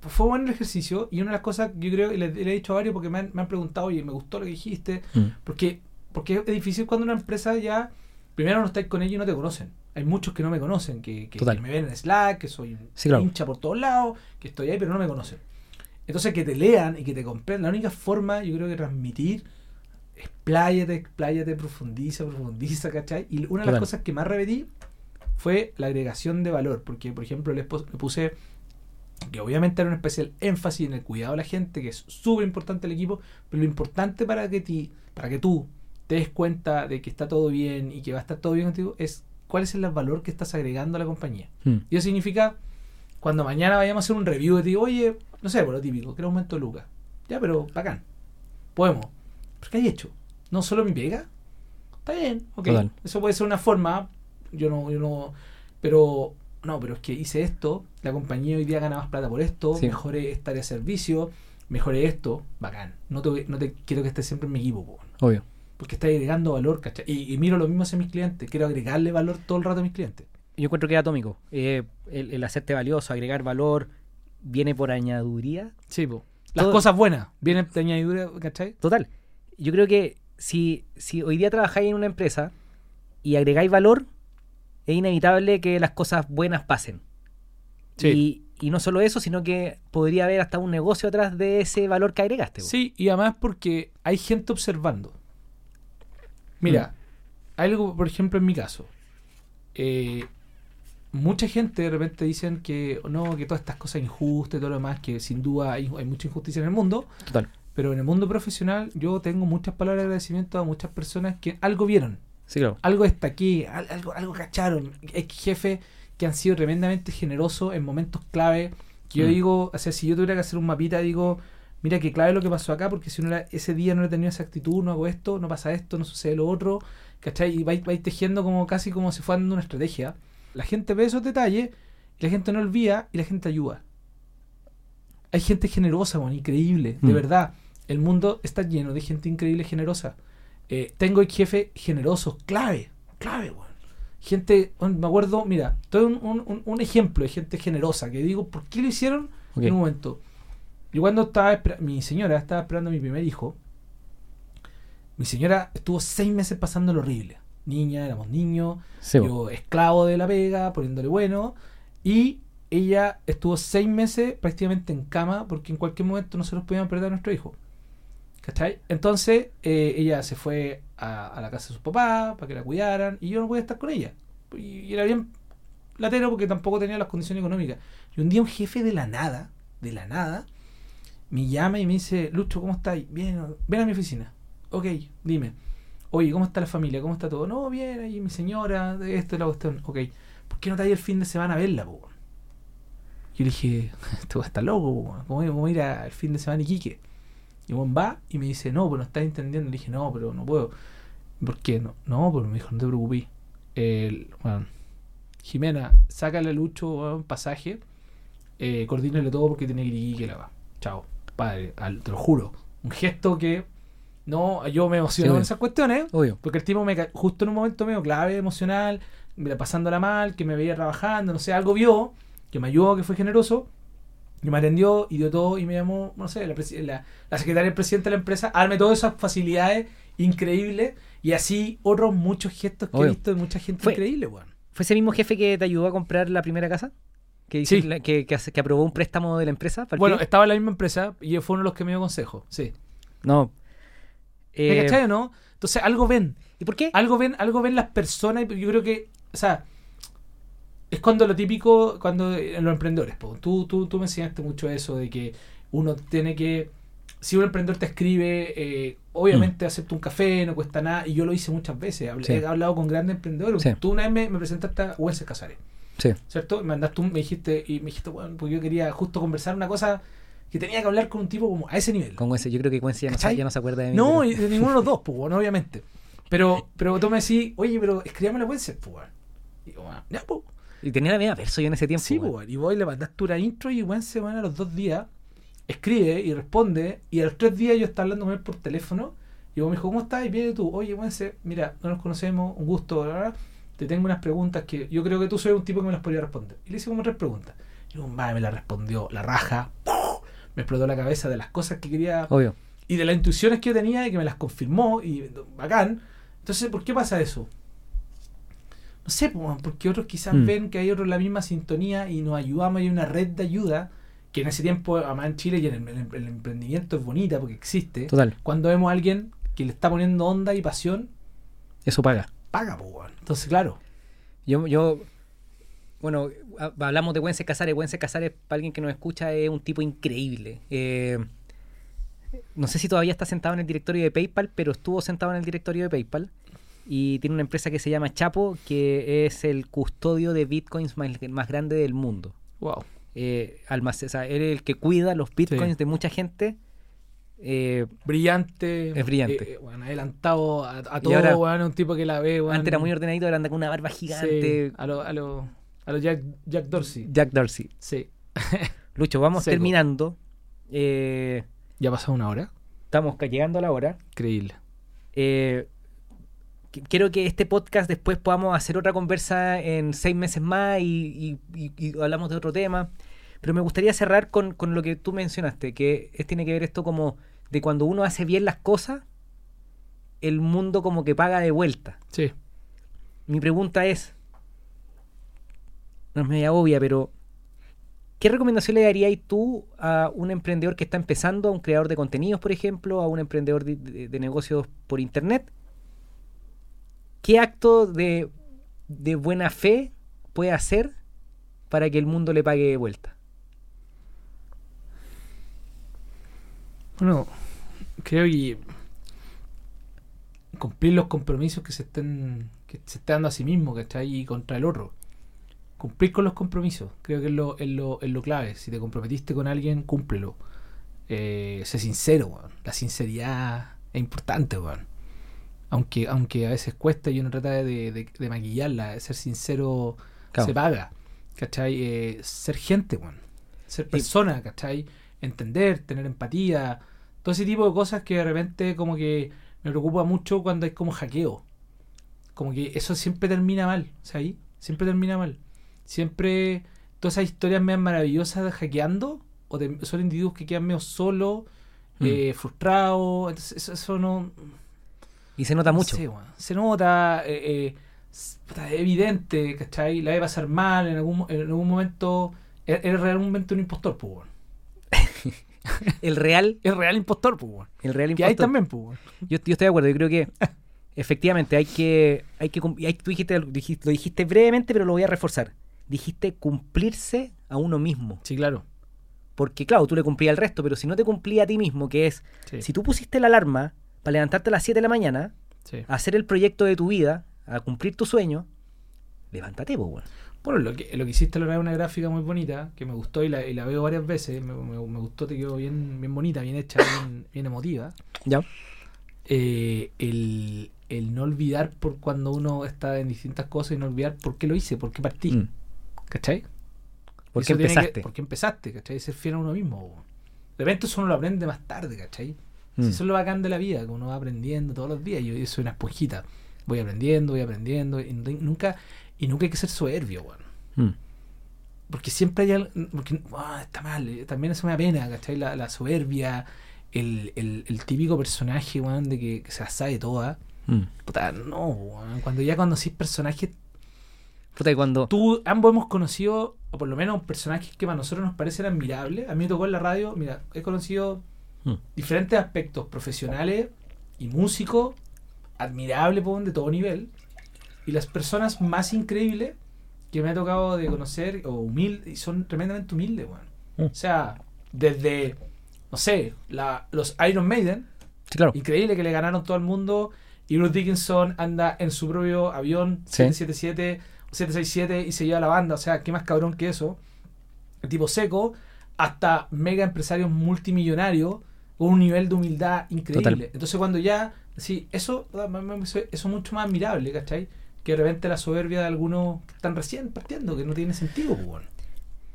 pues, fue bueno el ejercicio y una de las cosas que yo creo, y le, le he dicho a varios porque me han, me han preguntado, oye, me gustó lo que dijiste, Mm. porque, porque es difícil cuando una empresa ya primero no estáis con ellos y no te conocen. Hay muchos que no me conocen, que, que- que me ven en Slack, que soy un Sí, claro. hincha por todos lados, que estoy ahí, pero no me conocen. Entonces, que te lean y que te comprendan. La única forma, yo creo que transmitir, expláyate, expláyate, profundiza, profundiza, ¿cachai? Y una de Total. las cosas que más repetí fue la agregación de valor, porque, por ejemplo, les le puse que obviamente era un especial énfasis en el cuidado de la gente, que es súper importante el equipo, pero lo importante para que, ti, para que tú te des cuenta de que está todo bien y que va a estar todo bien contigo es cuál es el valor que estás agregando a la compañía. Mm. Y eso significa, cuando mañana vayamos a hacer un review de ti, oye, no sé, por lo típico, que era aumento de lucas. Ya, pero bacán. Podemos. ¿Pero qué hay hecho? ¿No solo mi pega? Está bien, ok. Total. Eso puede ser una forma. Yo no, yo no. Pero, no, pero es que hice esto, la compañía hoy día gana más plata por esto, Sí. mejoré esta área de servicio, mejoré esto, bacán. No te, no te quiero que estés siempre en mi equipo, po, Obvio. Porque está agregando valor, ¿cachai? Y, y miro lo mismo hacia mis clientes, quiero agregarle valor todo el rato a mis clientes. Yo encuentro que es atómico. Eh, el, el hacerte valioso, agregar valor, viene por añadiduría. Sí, po. Las Todo- cosas buenas vienen de añadidura, ¿cachai? Total. Yo creo que si, si hoy día trabajáis en una empresa y agregáis valor, es inevitable que las cosas buenas pasen. Sí. Y, y no solo eso, sino que podría haber hasta un negocio atrás de ese valor que agregaste. po. Sí, y además porque hay gente observando. Mira, algo, por ejemplo, en mi caso. eh, mucha gente de repente dicen que no, que todas estas cosas injustas y todo lo demás, que sin duda hay, hay mucha injusticia en el mundo, Total. pero en el mundo profesional yo tengo muchas palabras de agradecimiento a muchas personas que algo vieron, Sí, claro. algo destaqué, al- algo, algo cacharon. Ex jefes que han sido tremendamente generosos en momentos clave. Que yo Mm. digo, o sea, si yo tuviera que hacer un mapita, digo, mira que clave lo que pasó acá, porque si uno era- ese día no he tenido esa actitud, no hago esto, no pasa esto, no sucede lo otro, ¿cachai? Y vais, vais tejiendo como casi como si fuera una estrategia. La gente ve esos detalles, y la gente no olvida y la gente ayuda. Hay gente generosa, bueno, increíble, de Mm. verdad. El mundo está lleno de gente increíble y generosa. Eh, tengo jefes generosos, clave, clave, weón. Gente, me acuerdo, mira, todo un, un- un- ejemplo de gente generosa que digo, ¿por qué lo hicieron? En un momento. Yo cuando estaba, mi señora estaba esperando a mi primer hijo, mi señora estuvo seis meses pasando lo horrible. Niña, éramos niños, Sí, yo esclavo de la pega, poniéndole bueno, y ella estuvo seis meses prácticamente en cama porque en cualquier momento nosotros podíamos perder a nuestro hijo. ¿Cachai? Entonces eh, ella se fue a, a la casa de sus papás para que la cuidaran y yo no podía estar con ella. Y, y era bien latero porque tampoco tenía las condiciones económicas. Y un día un jefe de la nada, de la nada, me llama y me dice, Lucho, ¿cómo estás? Bien, ven a mi oficina. Ok, dime. Oye, ¿cómo está la familia? ¿Cómo está todo? No, bien, ahí mi señora, esto y la cuestión. Ok, ¿por qué no te hay el fin de semana a verla, po? Yo le dije, tú estás loco, po. ¿cómo cómo ir al fin de semana a Iquique? Y Juan va y me dice, no, pero no estás entendiendo. Le dije, no, pero no puedo. ¿Por qué? No, no pero me dijo, no te preocupes. El, bueno, Jimena, sácale a Lucho un pasaje, eh, coordínale todo porque tiene que ir a Iquique la va. Chao, padre, al- te lo juro. Un gesto que no, yo me emociono Sí, con esas cuestiones. Obvio. Porque el tipo me justo en un momento medio clave emocional, pasándola mal, que me veía trabajando, no sé, algo vio, que me ayudó, que fue generoso, y me atendió y dio todo y me llamó, no sé, la, la, la secretaria del presidente de la empresa, a darme todas esas facilidades increíbles y así otros muchos gestos que he visto de mucha gente Fue- increíble, weón. ¿Fue ese mismo jefe que te ayudó a comprar la primera casa? Que, dice Sí. la- que, que, aprobó un préstamo de la empresa. ¿Para Bueno, qué? estaba en la misma empresa y fue uno de los que me dio consejo, sí. no. ¿Me Eh, cachai o no? Entonces algo ven, ¿Y por qué? algo ven, algo ven las personas, y yo creo que, o sea, es cuando lo típico, cuando en los emprendedores, po. Tú, tú, tú me enseñaste mucho eso de que uno tiene que, si un emprendedor te escribe, eh, obviamente acepta un café, no cuesta nada, y yo lo hice muchas veces, Hablé- Sí. he hablado con grandes emprendedores, Sí. tú una vez me, me presentaste a Wences Casares, Sí. ¿cierto? Me mandaste un, me dijiste, y me dijiste, bueno, porque yo quería justo conversar una cosa que tenía que hablar con un tipo como a ese nivel. Con Wences, yo creo que Wences ya no, se- ya no se acuerda de mí. No, pero- de ninguno de los dos, pues, bueno, obviamente. Pero, pero tú me decís, oye, pero escribámosle a Wences, pues. Y yo, bueno, ya, pues. Y tenía la misma verso yo en ese tiempo. Sí, pues, y voy, le mandaste una intro y Wences, bueno, a los dos días escribe y responde. Y a los tres días yo estaba hablando con él por teléfono. Y vos me dijo, ¿cómo estás? Y viene tú, oye, Wences, mira, no nos conocemos, un gusto, bla, bla, bla. Te tengo unas preguntas que yo creo que tú soy un tipo que me las podría responder. Y le hice como tres preguntas. Y un madre me la respondió, la raja, ¡pum! me explotó la cabeza de las cosas que quería Obvio. y de las intuiciones que yo tenía y que me las confirmó y bacán. Entonces, ¿por qué pasa eso? no sé, po, porque otros quizás Mm. ven que hay otros en la misma sintonía y nos ayudamos, hay una red de ayuda que en ese tiempo, además en Chile y en el, el- el emprendimiento es bonita porque existe. Total, Cuando vemos a alguien que le está poniendo onda y pasión, eso paga. Paga, weón. Entonces, claro. Yo, yo bueno, ha- hablamos de Wences Casares. Wences Casares, para alguien que nos escucha, es un tipo increíble. Eh, no sé si todavía está sentado en el directorio de PayPal, pero estuvo sentado en el directorio de PayPal. Y tiene una empresa que se llama Chapo, que es el custodio de bitcoins más, más grande del mundo. Wow. Eh, o sea, él es el que cuida los bitcoins Sí. de mucha gente. Eh, Brillante. Es brillante. eh, eh, bueno, adelantado a, todo, ahora- weón, un tipo que la ve, weón. antes era muy ordenadito, ahora anda con una barba gigante. Sí, a lo, a lo, a lo Jack, Jack Dorsey. Jack Dorsey. Sí. Lucho, vamos Seco. terminando. Eh, ¿Ya pasó una hora? estamos llegando a la hora. Increíble. Qu- quiero que este podcast después podamos hacer otra conversa en seis meses más y, y- y- y hablamos de otro tema. Pero me gustaría cerrar con, con lo que tú mencionaste, que es, tiene que ver esto como de cuando uno hace bien las cosas, el mundo como que paga de vuelta. Sí. Mi pregunta es, no es media obvia, pero ¿qué recomendación le darías tú a un emprendedor que está empezando, a un creador de contenidos, por ejemplo, a un emprendedor de, de- de negocios por internet? ¿Qué acto de, de buena fe puede hacer para que el mundo le pague de vuelta? Bueno, creo que cumplir los compromisos que se estén que se está dando a sí mismo, ¿cachai? Y contra el otro. Cumplir con los compromisos, creo que es lo, es lo, es lo clave. Si te comprometiste con alguien, cúmplelo. Eh, sé sincero, weón. La sinceridad es importante, weón. Aunque, aunque a veces cuesta y uno trata de, de- de maquillarla, ser sincero Claro. se paga. ¿Cachai? Eh, ser gente, weón. Ser persona, ¿cachai? Entender, tener empatía. Todo ese tipo de cosas que de repente como que me preocupa mucho cuando hay como hackeo. Como que eso siempre termina mal, ¿sabes? Siempre termina mal. Siempre todas esas historias medio maravillosas de hackeando o de, son individuos que quedan medio solos, Mm. eh, frustrados. Entonces eso, eso no, Y se nota no mucho. sé, se nota, eh, eh, es evidente, ¿cachai? La va a pasar mal en algún, en algún momento. Eres realmente un impostor, pues, weón. El real, Es real impostor, pues, el real Que hay impostor. también, pues. Yo, yo estoy de acuerdo, yo creo que efectivamente hay que, hay que y hay- tú dijiste, dijiste- lo dijiste brevemente, pero lo voy a reforzar. Dijiste cumplirse a uno mismo. Sí, claro. Porque claro, tú le cumplías al resto, pero si no te cumplía a ti mismo, que es, Sí. si tú pusiste la alarma para levantarte a las 7 de la mañana, sí. a hacer el proyecto de tu vida, a cumplir tu sueño, levántate, pues. Bueno, lo que, lo que hiciste la verdad es una gráfica muy bonita, que me gustó y la, y la veo varias veces. Me, me- me gustó, te quedó bien, bien bonita, bien hecha, bien, bien emotiva. Ya. Eh, el, el no olvidar por cuando uno está en distintas cosas y no olvidar por qué lo hice, por qué partí. Mm. ¿Cachai? ¿Por qué que- empezaste? ¿Por qué empezaste? ¿Cachai? Ser fiel a uno mismo. De repente eso uno lo aprende más tarde, ¿cachai? Mm. Si eso es lo bacán de la vida, que uno va aprendiendo todos los días. Yo, yo soy una esponjita. Voy aprendiendo, voy aprendiendo. Y nu- nunca, y nunca hay que ser soberbio, weón. Mm. Porque siempre hay algo. Porque ah, está mal. eh, También eso me da pena, ¿cachai? La, la soberbia, el, el, el típico personaje, weón, de que, que se la sabe toda. Mm. Puta, no, weón. Cuando ya conocís personajes Puta, y cuando... tú, ambos hemos conocido, o por lo menos personajes que para nosotros nos parecen admirables. A mí me tocó en la radio, mira, he conocido Mm. diferentes aspectos profesionales y músicos admirables po, de todo nivel. Y las personas más increíbles que me ha tocado de conocer, o humildes, y son tremendamente humildes, weón. Mm. O sea, desde, no sé, la, los Iron Maiden, Sí, claro. Increíble que le ganaron todo el mundo. Y Bruce Dickinson anda en su propio avión Sí. 777 o 767 y se lleva la banda. O sea, qué más cabrón que eso. El tipo seco, hasta mega empresarios multimillonarios con un nivel de humildad increíble. Total. Entonces, cuando ya, sí, eso, eso es mucho más admirable, ¿cachai? Que de repente la soberbia de algunos que están recién partiendo, que no tiene sentido, pues, bueno.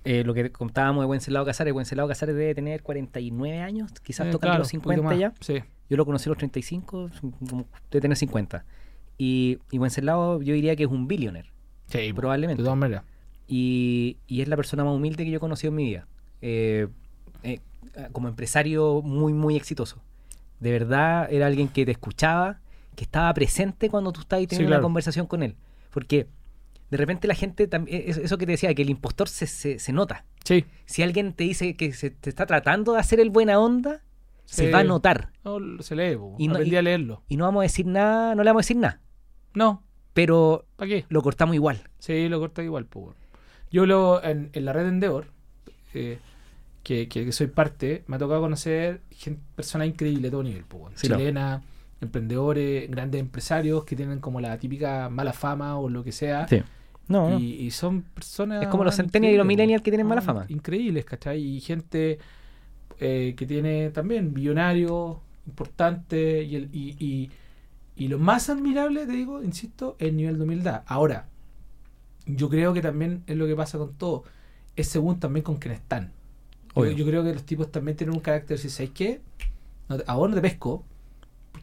Eh, lo que contábamos de Wenceslao Casares, Wenceslao Casares debe tener 49 años, quizás Eh, tocando claro, los un poquito 50 más. ya. Sí. Yo lo conocí a los 35, como debe tener 50. Y, y Wenceslao yo diría que es un billionaire, Sí, probablemente. De todas maneras. Y, y es la persona más humilde que yo he conocido en mi vida. Eh, eh, como empresario muy, muy exitoso. De verdad, era alguien que te escuchaba, que estaba presente cuando tú estabas teniendo claro. una conversación con él. Porque de repente la gente, e- eso que te decía, que el impostor se, se, se nota. Sí. Si alguien te dice que se te está tratando de hacer el buena onda, se Sí. va a notar. No, se lee, po. Y no- aprendí y- a leerlo. Y no vamos a decir nada, no le vamos a decir nada. No, Pero ¿para qué? lo cortamos igual. Sí, lo corta igual, weón. Yo lo, en, en la red Endeavor, eh, que, que soy parte, me ha tocado conocer gente, personas increíbles de todo nivel, weón. Sí, no. Emprendedores, grandes empresarios que tienen como la típica mala fama o lo que sea. No, no. Y, y son personas. Es como los centennials y los millennials que tienen mala fama. Increíbles, ¿cachai? Y gente eh, que tiene también billonarios importantes y, el, y, y, y lo más admirable, te digo, insisto, es el nivel de humildad. Ahora, yo creo que también es lo que pasa con todo, es según también con quien están. Yo, yo creo que los tipos también tienen un carácter, si sabes qué, no te- a vos no te pesco,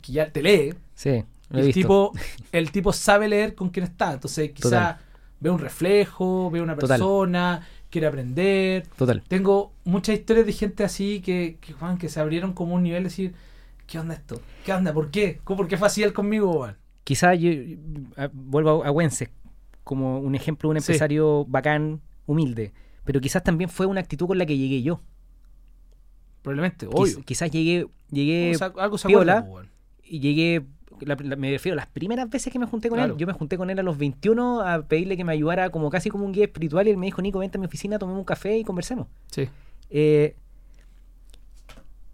porque ya te lee, Sí, lo he el visto. tipo, el tipo sabe leer con quién está. Entonces, quizá Total. ve un reflejo, ve una Total. persona, quiere aprender. Total. Tengo muchas historias de gente así que, que, Juan, que se abrieron como un nivel de decir, ¿qué onda esto? ¿Qué onda? ¿Por qué? ¿Cómo- ¿Por qué fue así él conmigo, Juan? Quizás yo a- vuelvo a, a Wences como un ejemplo de un Sí. empresario bacán, humilde. Pero quizás también fue una actitud con la que llegué yo. Probablemente, Quiz- obvio. quizás llegué, llegué O sea, algo se piola, acuerda, Juan. Y llegué, la- la- me refiero a las primeras veces que me junté con Claro. él. Yo me junté con él a los 21 a pedirle que me ayudara como casi como un guía espiritual y él me dijo, Nico, vente a mi oficina, tomemos un café y conversemos. Sí. Eh,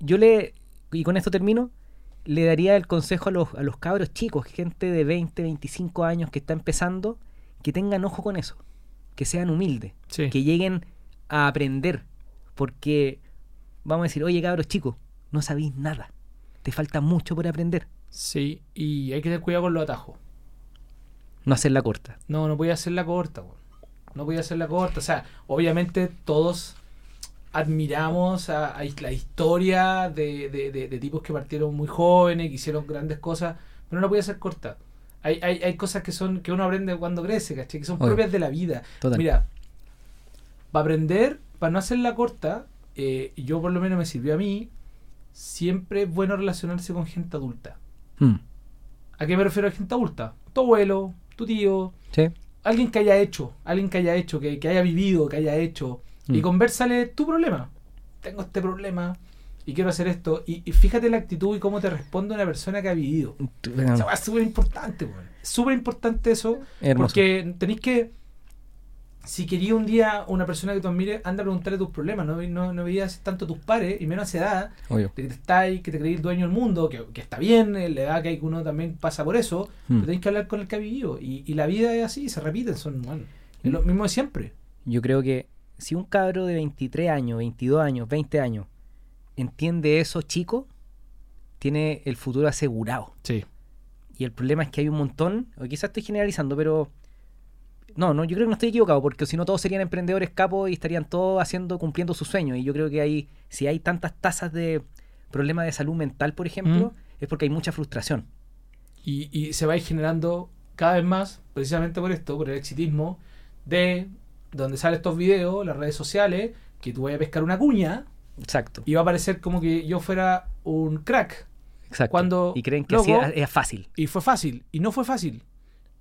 yo le, y con esto termino, le daría el consejo a los, a los cabros chicos, gente de 20, 25 años que está empezando, que tengan ojo con eso, que sean humildes, Sí. que lleguen a aprender, porque vamos a decir, oye cabros chicos, no sabéis nada, te falta mucho por aprender, Sí, y hay que tener cuidado con los atajos. no hacer la corta. No, no podía hacer la corta. No podía hacer la corta. O sea, obviamente todos admiramos a, a la historia de, de- de- de tipos que partieron muy jóvenes, que hicieron grandes cosas, pero no la podía hacer corta. Hay, hay, hay cosas que son que uno aprende cuando crece. Que son propias de la vida. Total. Mira, para aprender, para no hacerla corta, eh, yo por lo menos me sirvió a mí, siempre es bueno relacionarse con gente adulta. Mm, ¿A qué me refiero a gente adulta? Tu abuelo, tu tío, ¿sí? alguien que haya hecho, alguien que haya hecho, que, que haya vivido, que haya hecho, y Mm. conversale tu problema. Tengo este problema y quiero hacer esto. Y, y fíjate la actitud y cómo te responde una persona que ha vivido. Es súper importante, súper importante eso. Hermoso. Porque tenéis que. Si quería un día una persona que tú admires, anda a preguntarle tus problemas. No, no, no veías tanto tus pares, y menos a esa edad, Obvio. que te estáis, que te creéis dueño del mundo, que, que está bien, en la edad que hay que uno también pasa por eso, Mm. pero tenéis que hablar con el que ha vivido. Y, y la vida es así, se repiten, son bueno, es lo mismo de siempre. Yo creo que si un cabro de 23 años, 22 años, 20 años entiende eso, chico, tiene el futuro asegurado. Sí. Y el problema es que hay un montón, o quizás estoy generalizando, pero no, no, yo creo que no estoy equivocado, porque si no todos serían emprendedores capos y estarían todos haciendo, cumpliendo sus sueños. Y yo creo que hay, si hay tantas tasas de problemas de salud mental, por ejemplo, Mm. es porque hay mucha frustración. Y, y se va a ir generando cada vez más, precisamente por esto, por el exitismo, de donde salen estos videos, las redes sociales, que tú vayas a pescar una cuña Exacto. y va a parecer como que yo fuera un crack. Exacto. cuando, y creen que loco, así es, es fácil. Y fue fácil, y no fue fácil.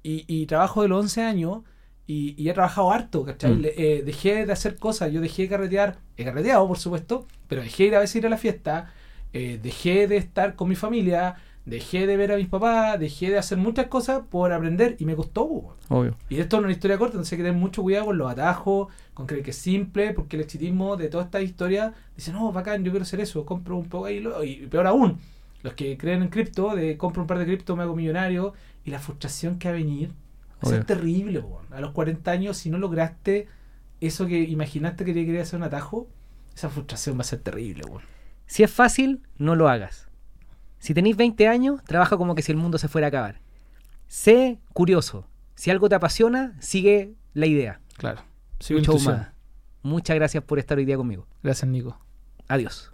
Y, y trabajo de los 11 años y, y he trabajado harto, ¿cachai? Mm. Le- eh, dejé de hacer cosas, yo dejé de carretear, he carreteado por supuesto, pero dejé de ir a veces ir a la fiesta, eh, dejé de estar con mi familia, dejé de ver a mis papás, dejé de hacer muchas cosas por aprender y me costó. Obvio. Y esto no es una historia corta, entonces hay que tener mucho cuidado con los atajos, con creer que es simple, porque el exitismo de toda esta historia dice, no, bacán, yo quiero hacer eso, compro un poco lo- y peor aún, los que creen en cripto, de compro un par de cripto, me hago millonario, y la frustración que va a venir va a ser Obvio. terrible, po. a los 40 años, si no lograste eso que imaginaste que querías hacer un atajo, esa frustración va a ser terrible. po. Si es fácil, no lo hagas. Si tenéis 20 años, trabaja como que si el mundo se fuera a acabar. Sé curioso. Si algo te apasiona, sigue la idea. Claro. Sigo Mucho. Muchas gracias por estar hoy día conmigo. Gracias, Nico. Adiós.